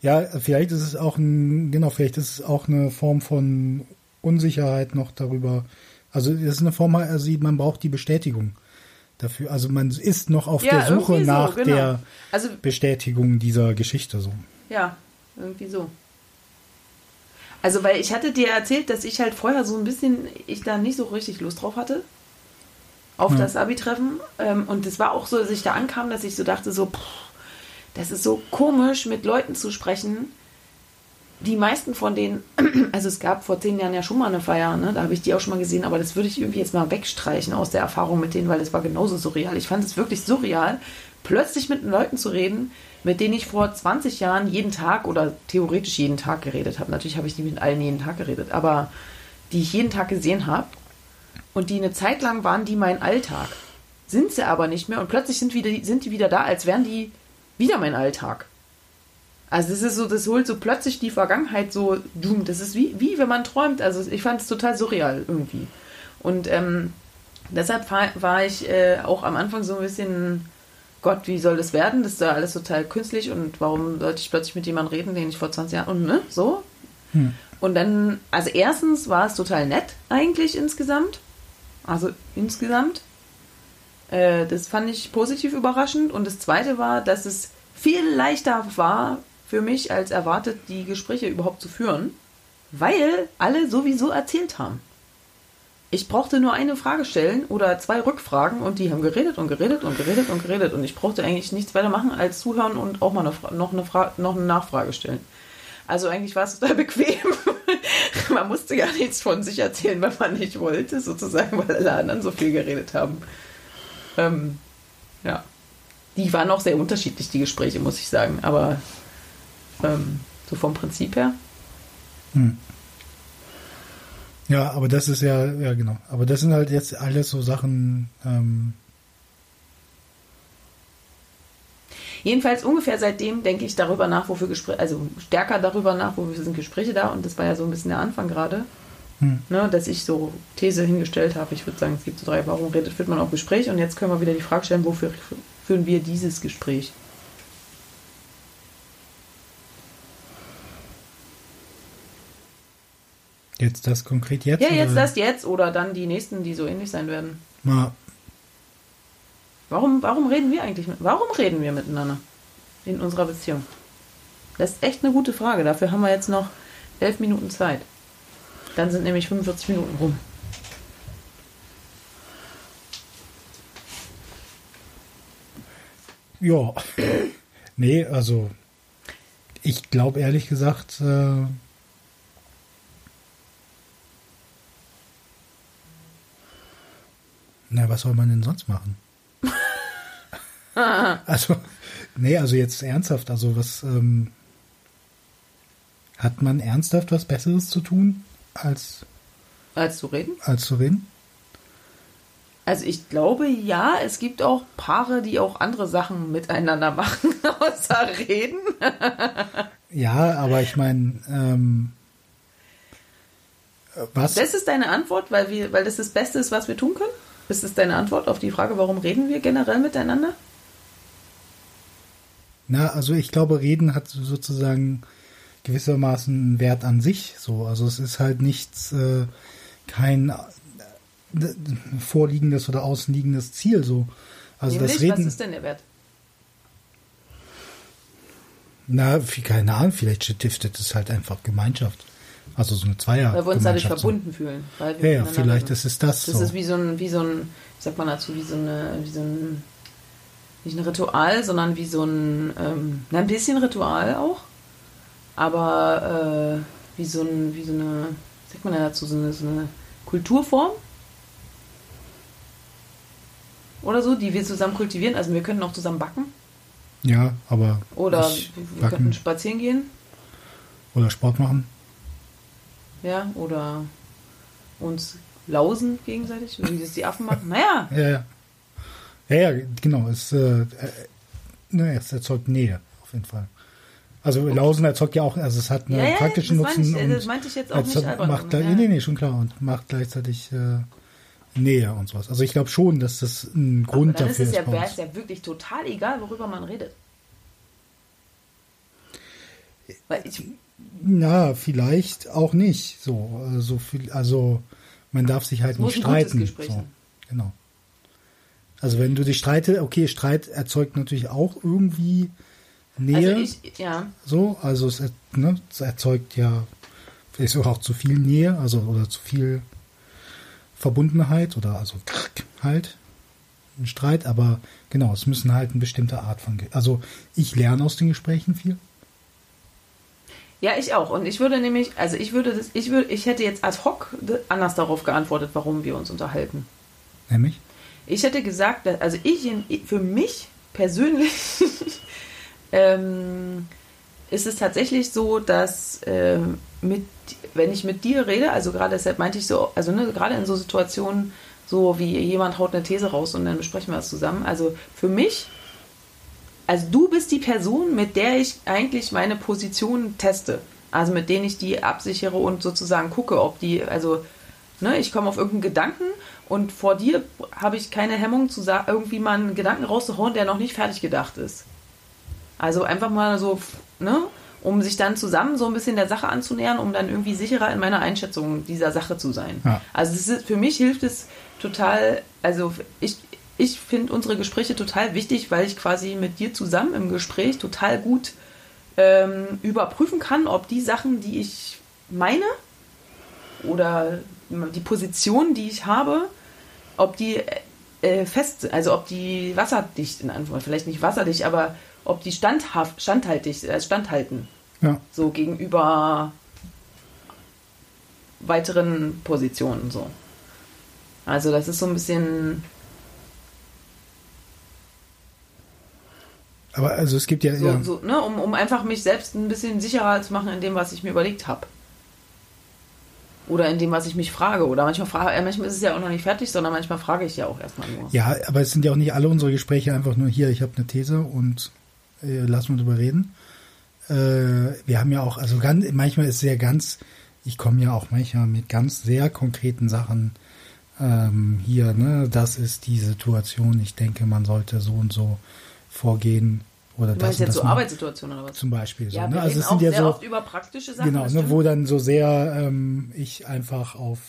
Ja, vielleicht ist es auch ein, genau, vielleicht ist es auch eine Form von Unsicherheit noch darüber. Also es ist eine Form, also man braucht die Bestätigung dafür. Also man ist noch auf Ja, der Suche so, nach genau. der also, Bestätigung dieser Geschichte so. ja, irgendwie so. Also, weil ich hatte dir erzählt, dass ich halt vorher so ein bisschen, ich da nicht so richtig Lust drauf hatte. Auf Ja. das Abi-Treffen. Ähm, und es war auch so, dass ich da ankam, dass ich so dachte, so, pff, das ist so komisch, mit Leuten zu sprechen. Die meisten von denen, *clears throat* also es gab vor zehn Jahren ja schon mal eine Feier, ne? da habe ich die auch schon mal gesehen, aber das würde ich irgendwie jetzt mal wegstreichen aus der Erfahrung mit denen, weil es war genauso surreal. Ich fand es wirklich surreal, plötzlich mit Leuten zu reden, mit denen ich vor 20 Jahren jeden Tag oder theoretisch jeden Tag geredet habe. Natürlich habe ich nicht mit allen jeden Tag geredet, aber die ich jeden Tag gesehen habe und die eine Zeit lang waren die mein Alltag. Sind sie aber nicht mehr und plötzlich sind, wieder, sind die wieder da, als wären die wieder mein Alltag. Also das ist so, das holt so plötzlich die Vergangenheit so, dumm. Das ist wie, wie wenn man träumt. Also ich fand es total surreal irgendwie. Und ähm, deshalb war, ich äh, auch am Anfang so ein bisschen, Gott, wie soll das werden? Das ist da alles total künstlich und warum sollte ich plötzlich mit jemandem reden, den ich vor 20 Jahren und ne, so. Hm. Und dann, also erstens war es total nett eigentlich insgesamt. Also insgesamt. Äh, das fand ich positiv überraschend. Und das zweite war, dass es viel leichter war für mich als erwartet, die Gespräche überhaupt zu führen, weil alle sowieso erzählt haben. Ich brauchte nur eine Frage stellen oder zwei Rückfragen und die haben geredet und geredet und geredet und geredet und ich brauchte eigentlich nichts weiter machen als zuhören und auch mal eine noch, eine noch eine Nachfrage stellen. Also eigentlich war es total *laughs* bequem. man musste gar nichts von sich erzählen, wenn man nicht wollte, sozusagen, weil alle anderen so viel geredet haben. Ähm, ja. Die waren auch sehr unterschiedlich, die Gespräche, muss ich sagen. Aber ähm, so vom Prinzip her. Hm. Ja, aber das ist ja, ja genau. Aber das sind halt jetzt alles so Sachen, ähm, Jedenfalls ungefähr seitdem denke ich darüber nach, wofür Gespräche, also stärker darüber nach, wofür sind Gespräche da. Und das war ja so ein bisschen der Anfang gerade, hm. ne, dass ich so These hingestellt habe. Ich würde sagen, es gibt so drei, warum redet, führt man auch Gespräch? Und jetzt können wir wieder die Frage stellen, wofür führen wir dieses Gespräch? jetzt das konkret jetzt? Ja, jetzt oder? das jetzt oder dann die nächsten, die so ähnlich sein werden. Mal, Warum, warum reden wir eigentlich mit, warum reden wir miteinander in unserer Beziehung? Das ist echt eine gute Frage. Dafür haben wir jetzt noch elf Minuten Zeit. Dann sind nämlich 45 Minuten rum. ja. *coughs* nee, also ich glaube ehrlich gesagt, äh, na, was soll man denn sonst machen? *laughs* also, nee, also jetzt ernsthaft, also was ähm, hat man ernsthaft was Besseres zu tun, als, Als zu reden? als zu reden? Also ich glaube ja, es gibt auch Paare, die auch andere Sachen miteinander machen, *laughs* außer reden. Ja, aber ich meine, ähm, was? Das ist deine Antwort, weil wir, weil das das Beste ist, was wir tun können? Ist das deine Antwort auf die Frage, warum reden wir generell miteinander? Na, also ich glaube, Reden hat sozusagen gewissermaßen einen Wert an sich. So, also es ist halt nichts, äh, kein äh, vorliegendes oder außenliegendes Ziel. So, also Nämlich, das Reden. was ist denn der Wert? Na, keine Ahnung, vielleicht stiftet es halt einfach Gemeinschaft. Also so eine Zweier. Weil wir uns dadurch verbunden fühlen. So. wir Ja, ja, vielleicht ist es das. Das so. ist wie so ein, wie so ein, wie sagt man dazu, wie so eine, wie so ein, nicht ein Ritual, sondern wie so ein, ähm, na, ein bisschen Ritual auch, aber äh, wie so ein, wie so eine, wie sagt man denn dazu, so eine, so eine Kulturform oder so, die wir zusammen kultivieren. Also wir können auch zusammen backen ja, aber oder wir könnten spazieren gehen, oder Sport machen. ja, oder uns lausen gegenseitig, wie das die Affen machen. Naja, *laughs* Ja, ja. Ja, ja, genau. Es, äh, äh, ne, es erzeugt Nähe, auf jeden Fall. Also Lausen erzeugt ja auch, also es hat einen Ja, praktischen das Nutzen ich, das und meinte ich jetzt auch nicht albern, macht, ja. nee, nee, schon klar und macht gleichzeitig äh, Nähe und sowas. Also ich glaube schon, dass das ein Grund dann ist dafür es ist. ja, wäre es ja wirklich total egal, worüber man redet. Weil ich, Na, vielleicht auch nicht. So, äh, so viel, also man darf sich halt nicht streiten. So, genau. Also wenn du dich streitest, okay, Streit erzeugt natürlich auch irgendwie Nähe. also ich, ja, So, also es, ne, es erzeugt ja vielleicht sogar auch zu viel Nähe, also oder zu viel Verbundenheit oder also halt ein Streit, aber genau, es müssen halt eine bestimmte Art von, also ich lerne aus den Gesprächen viel. ja, ich auch. Und ich würde nämlich, also ich würde das, ich würde, ich hätte jetzt ad hoc anders darauf geantwortet, warum wir uns unterhalten. Nämlich, Ich hätte gesagt, also ich, für mich persönlich *laughs* ähm, ist es tatsächlich so, dass ähm, mit, wenn ich mit dir rede, also gerade deshalb meinte ich so, also ne, gerade in so Situationen, so wie jemand haut eine These raus und dann besprechen wir das zusammen. Also für mich, also du bist die Person, mit der ich eigentlich meine Position teste. Also mit denen ich die absichere und sozusagen gucke, ob die, also ne, ich komme auf irgendeinen Gedanken und vor dir habe ich keine Hemmung zu sagen, irgendwie mal einen Gedanken rauszuhauen, der noch nicht fertig gedacht ist. Also einfach mal so, ne, um sich dann zusammen so ein bisschen der Sache anzunähern, um dann irgendwie sicherer in meiner Einschätzung dieser Sache zu sein. Ja. Also ist, für mich hilft es total, also ich, ich finde unsere Gespräche total wichtig, weil ich quasi mit dir zusammen im Gespräch total gut ähm, überprüfen kann, ob die Sachen, die ich meine oder die Position, die ich habe, ob die äh, fest, also ob die wasserdicht in Anführungszeichen, vielleicht nicht wasserdicht, aber ob die standhaft, standhaltig, äh, standhalten, ja, so gegenüber weiteren Positionen so. Also das ist so ein bisschen aber also es gibt ja, so, so ne, um, um einfach mich selbst ein bisschen sicherer zu machen in dem, was ich mir überlegt habe. Oder in dem, was ich mich frage. Oder manchmal frage, äh, manchmal ist es ja auch noch nicht fertig, sondern manchmal frage ich ja auch erstmal nur. ja, aber es sind ja auch nicht alle unsere Gespräche einfach nur hier, ich habe eine These und äh, lass mal drüber reden. Äh, wir haben ja auch, also ganz, manchmal ist ja ganz, ich komme ja auch manchmal mit ganz sehr konkreten Sachen ähm, hier, ne, das ist die Situation, ich denke, man sollte so und so vorgehen oder Du das meinst und jetzt das so. Arbeitssituationen oder was? zum Beispiel so. Ja, ne? wir Also es sind auch ja sehr so oft über praktische Sachen. genau, ne, wo dann so sehr ähm, ich einfach auf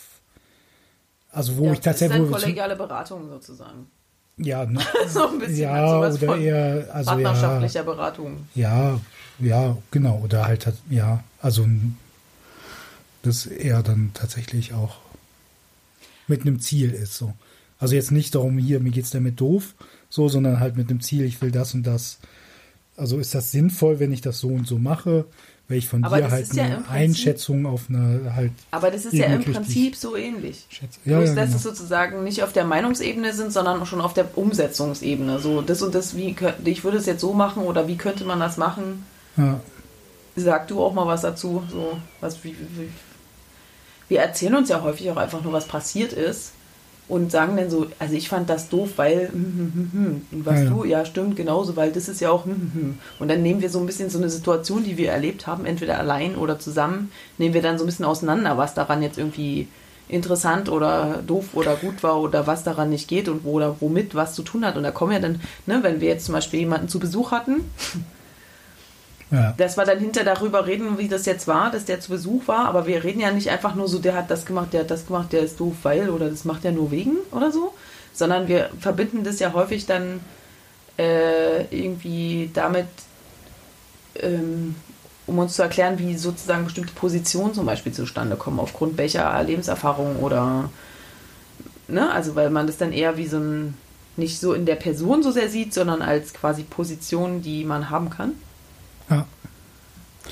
also wo ja, ich das ist tatsächlich dann kollegiale Beratung sozusagen. Ja, *laughs* ne, so ein bisschen ja sowas oder eher also ja, partnerschaftlicher Beratung. ja, ja, genau oder halt ja, also das eher dann tatsächlich auch mit einem Ziel ist so. Also jetzt nicht darum hier mir geht's damit doof, so, sondern halt mit einem Ziel, ich will das und das. Also ist das sinnvoll, wenn ich das so und so mache, weil ich von Aber dir das halt ist ja eine Prinzip- Einschätzung auf eine halt Aber das ist ja im Prinzip so ähnlich. Schätze. Ja, Bloß, ja, dass genau. es sozusagen nicht auf der Meinungsebene sind, sondern schon auf der Umsetzungsebene. So, das und das, wie ich würde es jetzt so machen oder wie könnte man das machen? ja, Sag du auch mal was dazu. So, was, wie, wie, wir erzählen uns ja häufig auch einfach nur, was passiert ist. Und sagen dann so, also ich fand das doof, weil, hm, hm, hm, hm. Und was Ja, ja. du, ja, stimmt, genauso, weil das ist ja auch, hm, hm, hm. Und dann nehmen wir so ein bisschen so eine Situation, die wir erlebt haben, entweder allein oder zusammen, nehmen wir dann so ein bisschen auseinander, was daran jetzt irgendwie interessant oder doof oder gut war oder was daran nicht geht und wo oder womit was zu tun hat. Und da kommen ja dann, ne, wenn wir jetzt zum Beispiel jemanden zu Besuch hatten, Ja. Dass wir dann hinter darüber reden, wie das jetzt war, dass der zu Besuch war, aber wir reden ja nicht einfach nur so, der hat das gemacht, der hat das gemacht, der ist doof, weil oder das macht er nur wegen oder so, sondern wir verbinden das ja häufig dann äh, irgendwie damit, ähm, um uns zu erklären, wie sozusagen bestimmte Positionen zum Beispiel zustande kommen, aufgrund welcher Lebenserfahrung oder, ne, also weil man das dann eher wie so ein, nicht so in der Person so sehr sieht, sondern als quasi Position, die man haben kann. Ja.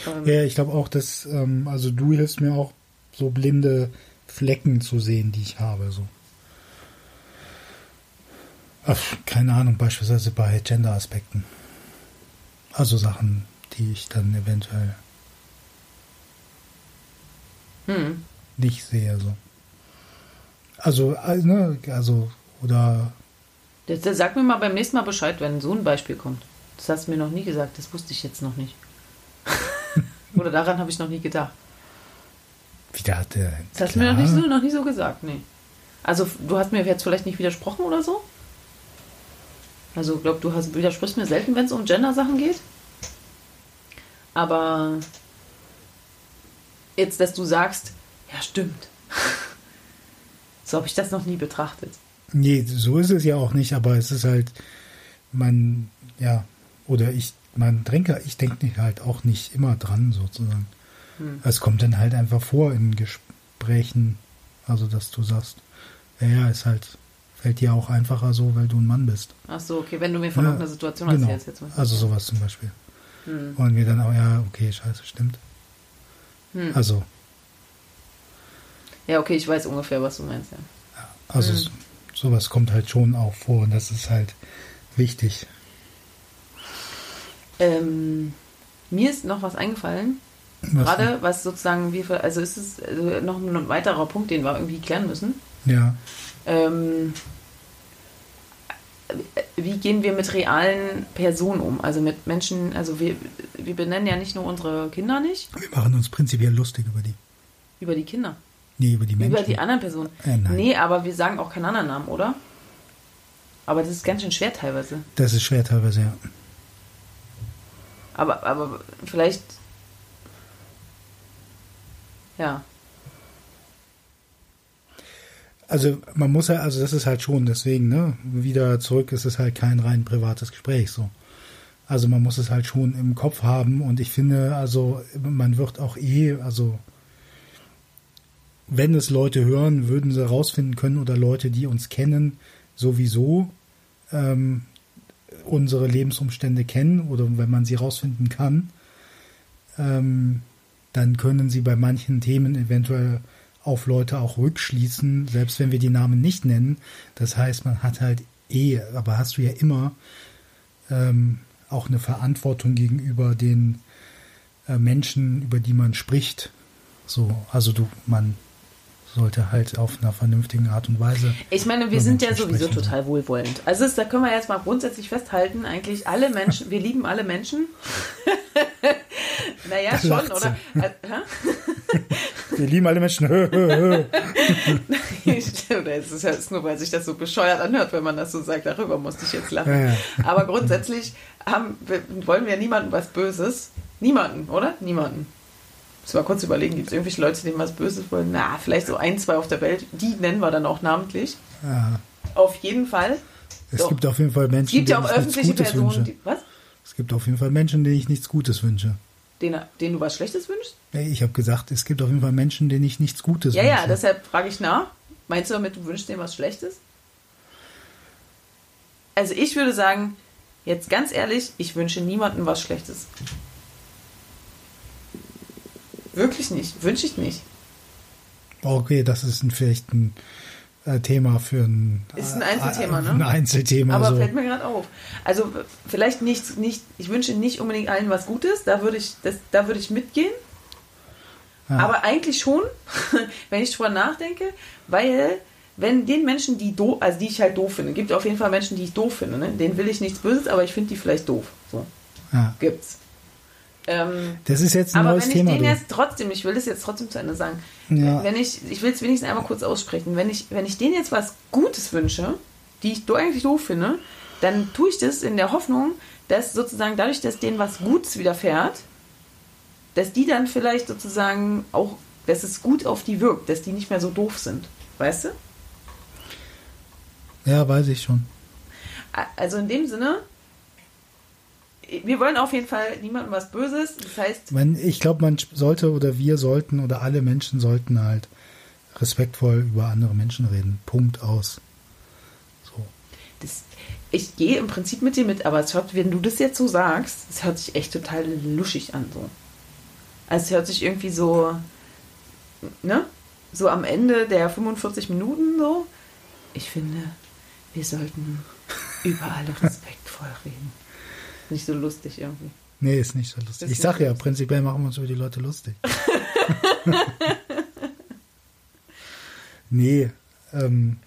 Ähm, Ja, ich glaube auch, dass, ähm, also du hilfst mir auch, so blinde Flecken zu sehen, die ich habe. So. Ach, keine Ahnung, beispielsweise bei Gender-Aspekten. Also Sachen, die ich dann eventuell Hm. nicht sehe. So. Also, äh, ne, also, oder das, sag mir mal beim nächsten Mal Bescheid, wenn so ein Beispiel kommt. Das hast du mir noch nie gesagt, das wusste ich jetzt noch nicht. *laughs* Oder daran habe ich noch nie gedacht. wieder hat der. Das hast du mir noch nicht, so, noch nie so gesagt, nee. Also du hast mir jetzt vielleicht nicht widersprochen oder so? Also ich glaube, du hast, widersprichst mir selten, wenn es um Gender-Sachen geht. Aber jetzt, dass du sagst, ja stimmt. *laughs* so habe ich das noch nie betrachtet. Nee, so ist es ja auch nicht, aber es ist halt, man, ja, oder ich, man denke, ich denke halt auch nicht immer dran, sozusagen. Hm. Es kommt dann halt einfach vor in Gesprächen, also dass du sagst, ja, ja, ist halt, fällt dir auch einfacher so, weil du ein Mann bist. Ach so, okay, wenn du mir von Ja, irgendeiner Situation genau. erzählst jetzt. mal. Also sowas zum Beispiel. Hm. Und wir dann auch, ja, okay, scheiße, stimmt. Hm. Also, Ja, okay, ich weiß ungefähr, was du meinst, ja. also s- sowas kommt halt schon auch vor und das ist halt wichtig. Ähm, mir ist noch was eingefallen, Was- gerade was sozusagen für- also ist es also noch ein weiterer Punkt, den wir irgendwie klären müssen. Ja, Ähm, wie gehen wir mit realen Personen um? Also mit Menschen, also wir, wir benennen ja nicht nur unsere Kinder nicht, wir machen uns prinzipiell lustig über die. über die Kinder, Nee, über die Menschen. über die anderen Personen. Äh, nein. Nee, aber wir sagen auch keinen anderen Namen, oder? Aber das ist ganz schön schwer teilweise. Das ist schwer teilweise, ja. Aber, aber vielleicht. Ja. Also man muss ja, also das ist halt schon, deswegen, ne, wieder zurück ist es halt kein rein privates Gespräch so. Also man muss es halt schon im Kopf haben und ich finde, also man wird auch eh, also wenn es Leute hören, würden sie rausfinden können oder Leute, die uns kennen, sowieso ähm, unsere Lebensumstände kennen oder wenn man sie rausfinden kann, ähm, dann können sie bei manchen Themen eventuell auf Leute auch rückschließen, selbst wenn wir die Namen nicht nennen. Das heißt, man hat halt eh, aber hast du ja immer ähm, auch eine Verantwortung gegenüber den äh, Menschen, über die man spricht. So, also du, man sollte halt auf einer vernünftigen Art und Weise. Ich meine, wir sind ja sowieso sprechen. total wohlwollend. Also das, da können wir jetzt mal grundsätzlich festhalten, eigentlich alle Menschen, wir lieben alle Menschen. *laughs* naja, Da schon, oder? Äh? *laughs* Wir lieben alle Menschen. *laughs* Oder es ist jetzt nur, weil sich das so bescheuert anhört, wenn man das so sagt. Darüber musste ich jetzt lachen. Ja, ja. Aber grundsätzlich haben, wollen wir niemandem was Böses. Niemanden, oder? Niemanden. Muss mal kurz überlegen, gibt es irgendwelche Leute, denen was Böses wollen? Na, vielleicht so ein, zwei auf der Welt. Die nennen wir dann auch namentlich. Ja. Auf jeden Fall. Es So. gibt auf jeden Fall Menschen, Es gibt ja denen auch ich nichts öffentliche Gutes Personen, wünsche. die, was? Es gibt auf jeden Fall Menschen, denen ich nichts Gutes wünsche. Denen, denen du was Schlechtes wünschst? Ey, Ich habe gesagt, es gibt auf jeden Fall Menschen, denen ich nichts Gutes Ja, wünsche. ja, deshalb frage ich nach. Meinst du damit, du wünschst denen was Schlechtes? Also ich würde sagen, jetzt ganz ehrlich, ich wünsche niemandem was Schlechtes. Wirklich nicht. Wünsche ich nicht. Okay, das ist ein, vielleicht ein äh, Thema für ein, Ist ein Einzelthema, äh, ne? Ein Einzelthema. Aber so. fällt mir gerade auf. Also vielleicht nicht, nicht, ich wünsche nicht unbedingt allen was Gutes, da würde ich, das, da würde ich mitgehen. Ja. Aber eigentlich schon, *laughs* wenn ich drüber nachdenke, weil wenn den Menschen, die doof, also die ich halt doof finde, gibt auf jeden Fall Menschen, die ich doof finde, ne? denen will ich nichts Böses, aber ich finde die vielleicht doof. So, ja. gibt's. Ähm, Das ist jetzt ein aber neues wenn ich Thema. denen du. jetzt trotzdem, ich will das jetzt trotzdem zu Ende sagen, Ja. wenn ich, ich will es wenigstens einmal kurz aussprechen, wenn ich, wenn ich denen jetzt was Gutes wünsche, die ich eigentlich doof finde, dann tue ich das in der Hoffnung, dass sozusagen dadurch, dass denen was Gutes widerfährt, dass die dann vielleicht sozusagen auch, dass es gut auf die wirkt, dass die nicht mehr so doof sind. Weißt du? Ja, weiß ich schon. Also in dem Sinne, wir wollen auf jeden Fall niemandem was Böses. Das heißt. Ich glaube, man sollte oder wir sollten oder alle Menschen sollten halt respektvoll über andere Menschen reden. Punkt aus. So. Das, ich gehe im Prinzip mit dir mit, aber es hört, wenn du das jetzt so sagst, es hört sich echt total luschig an. So. Also es hört sich irgendwie so, ne? So am Ende der 45 Minuten so. Ich finde, wir sollten *laughs* über alle respektvoll reden. Nicht so lustig irgendwie. Nee, ist nicht so lustig. Ist ich sag ja, lustig. prinzipiell machen wir uns über die Leute lustig. *laughs* nee, ähm,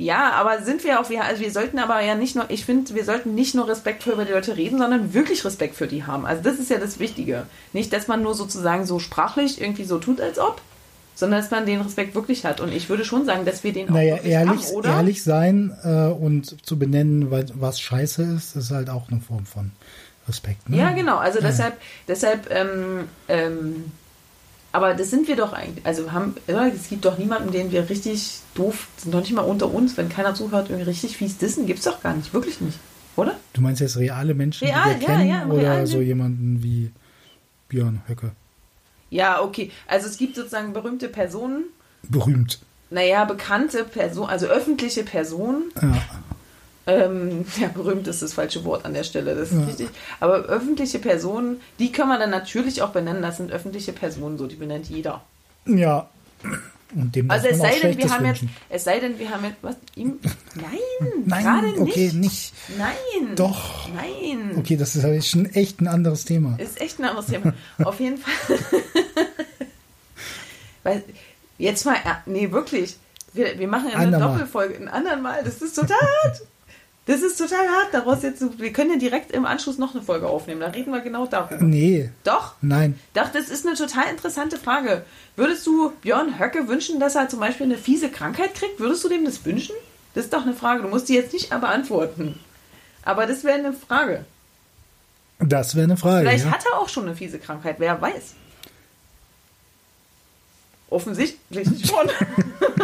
Ja, aber sind wir auch, also wir sollten aber ja nicht nur, ich finde, wir sollten nicht nur respektvoll über die Leute reden, sondern wirklich Respekt für die haben. Also das ist ja das Wichtige. Nicht, dass man nur sozusagen so sprachlich irgendwie so tut, als ob, sondern dass man den Respekt wirklich hat. Und ich würde schon sagen, dass wir den auch naja, ehrlich, haben, oder? ehrlich sein äh, und zu benennen, was scheiße ist, ist halt auch eine Form von Respekt. Ne? Ja, genau. Also ja. deshalb, deshalb ähm, ähm, aber das sind wir doch eigentlich. Also haben, es gibt doch niemanden, den wir richtig doof, sind doch nicht mal unter uns, wenn keiner zuhört, irgendwie richtig fies dissen, gibt es doch gar nicht, wirklich nicht, oder? Du meinst jetzt reale Menschen, Real, die wir ja, kennen, ja, oder so jemanden wie Björn Höcke? Ja, okay. Also es gibt sozusagen berühmte Personen. Berühmt. Naja, bekannte Personen, also öffentliche Personen. Ja ähm, ja, berühmt ist das falsche Wort an der Stelle, das ist ja. richtig. Aber öffentliche Personen, die können wir dann natürlich auch benennen. Das sind öffentliche Personen, so die benennt jeder. Ja. Und dem also es sei denn, wir haben jetzt, es sei denn, wir haben jetzt was ihm. Nein, *laughs* Nein gerade nicht. Okay, nicht. Nein. Doch. Nein. Okay, das ist schon echt ein anderes Thema. Ist echt ein anderes Thema. Auf jeden Fall. *laughs* Weil jetzt mal, nee, wirklich. Wir, wir machen ja eine Andermal. Doppelfolge ein anderen Mal. Das ist total hart. Das ist total hart, daraus jetzt. Wir können ja direkt im Anschluss noch eine Folge aufnehmen. Da reden wir genau darüber. Nee. Doch? Nein. Doch, das ist eine total interessante Frage. Würdest du Björn Höcke wünschen, dass er zum Beispiel eine fiese Krankheit kriegt? Würdest du dem das wünschen? Das ist doch eine Frage. Du musst die jetzt nicht beantworten. Aber das wäre eine Frage. Das wäre eine Frage. Vielleicht ja. hat er auch schon eine fiese Krankheit, wer weiß. Offensichtlich schon.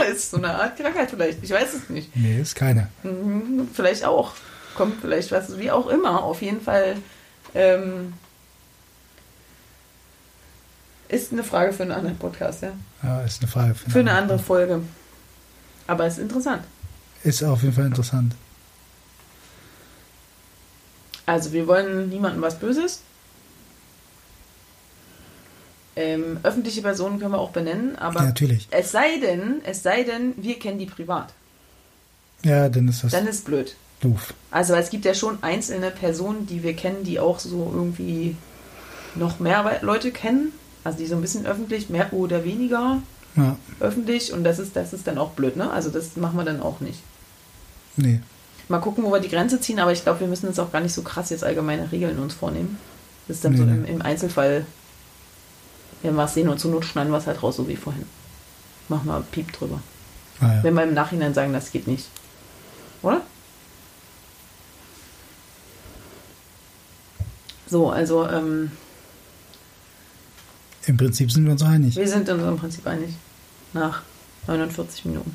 *laughs* ist so eine Art Krankheit vielleicht. Ich weiß es nicht. Nee, ist keine. Mhm, vielleicht auch. Kommt vielleicht was, wie auch immer. Auf jeden Fall ähm, ist eine Frage für einen anderen Podcast, ja. Ja, ist eine Frage für, für eine andere Folge. Aber ist interessant. Ist auf jeden Fall interessant. Also, wir wollen niemandem was Böses. Ähm, öffentliche Personen können wir auch benennen, aber ja, natürlich. es sei denn, es sei denn, wir kennen die privat. Ja, dann ist das. Dann ist blöd. Doof. Also es gibt ja schon einzelne Personen, die wir kennen, die auch so irgendwie noch mehr Leute kennen. Also die so ein bisschen öffentlich, mehr oder weniger ja. öffentlich. Und das ist, das ist dann auch blöd, ne? Also das machen wir dann auch nicht. Nee. Mal gucken, wo wir die Grenze ziehen, aber ich glaube, wir müssen jetzt auch gar nicht so krass jetzt allgemeine Regeln uns vornehmen. Das ist dann nee, so im, im Einzelfall werden wir es sehen und zur Not schneiden wir es halt raus, so wie vorhin. Machen wir Piep drüber. Ah, ja. Wenn wir im Nachhinein sagen, das geht nicht. Oder? So, also. Ähm, Im Prinzip sind wir uns einig. Wir sind uns im Prinzip einig. Nach 49 Minuten.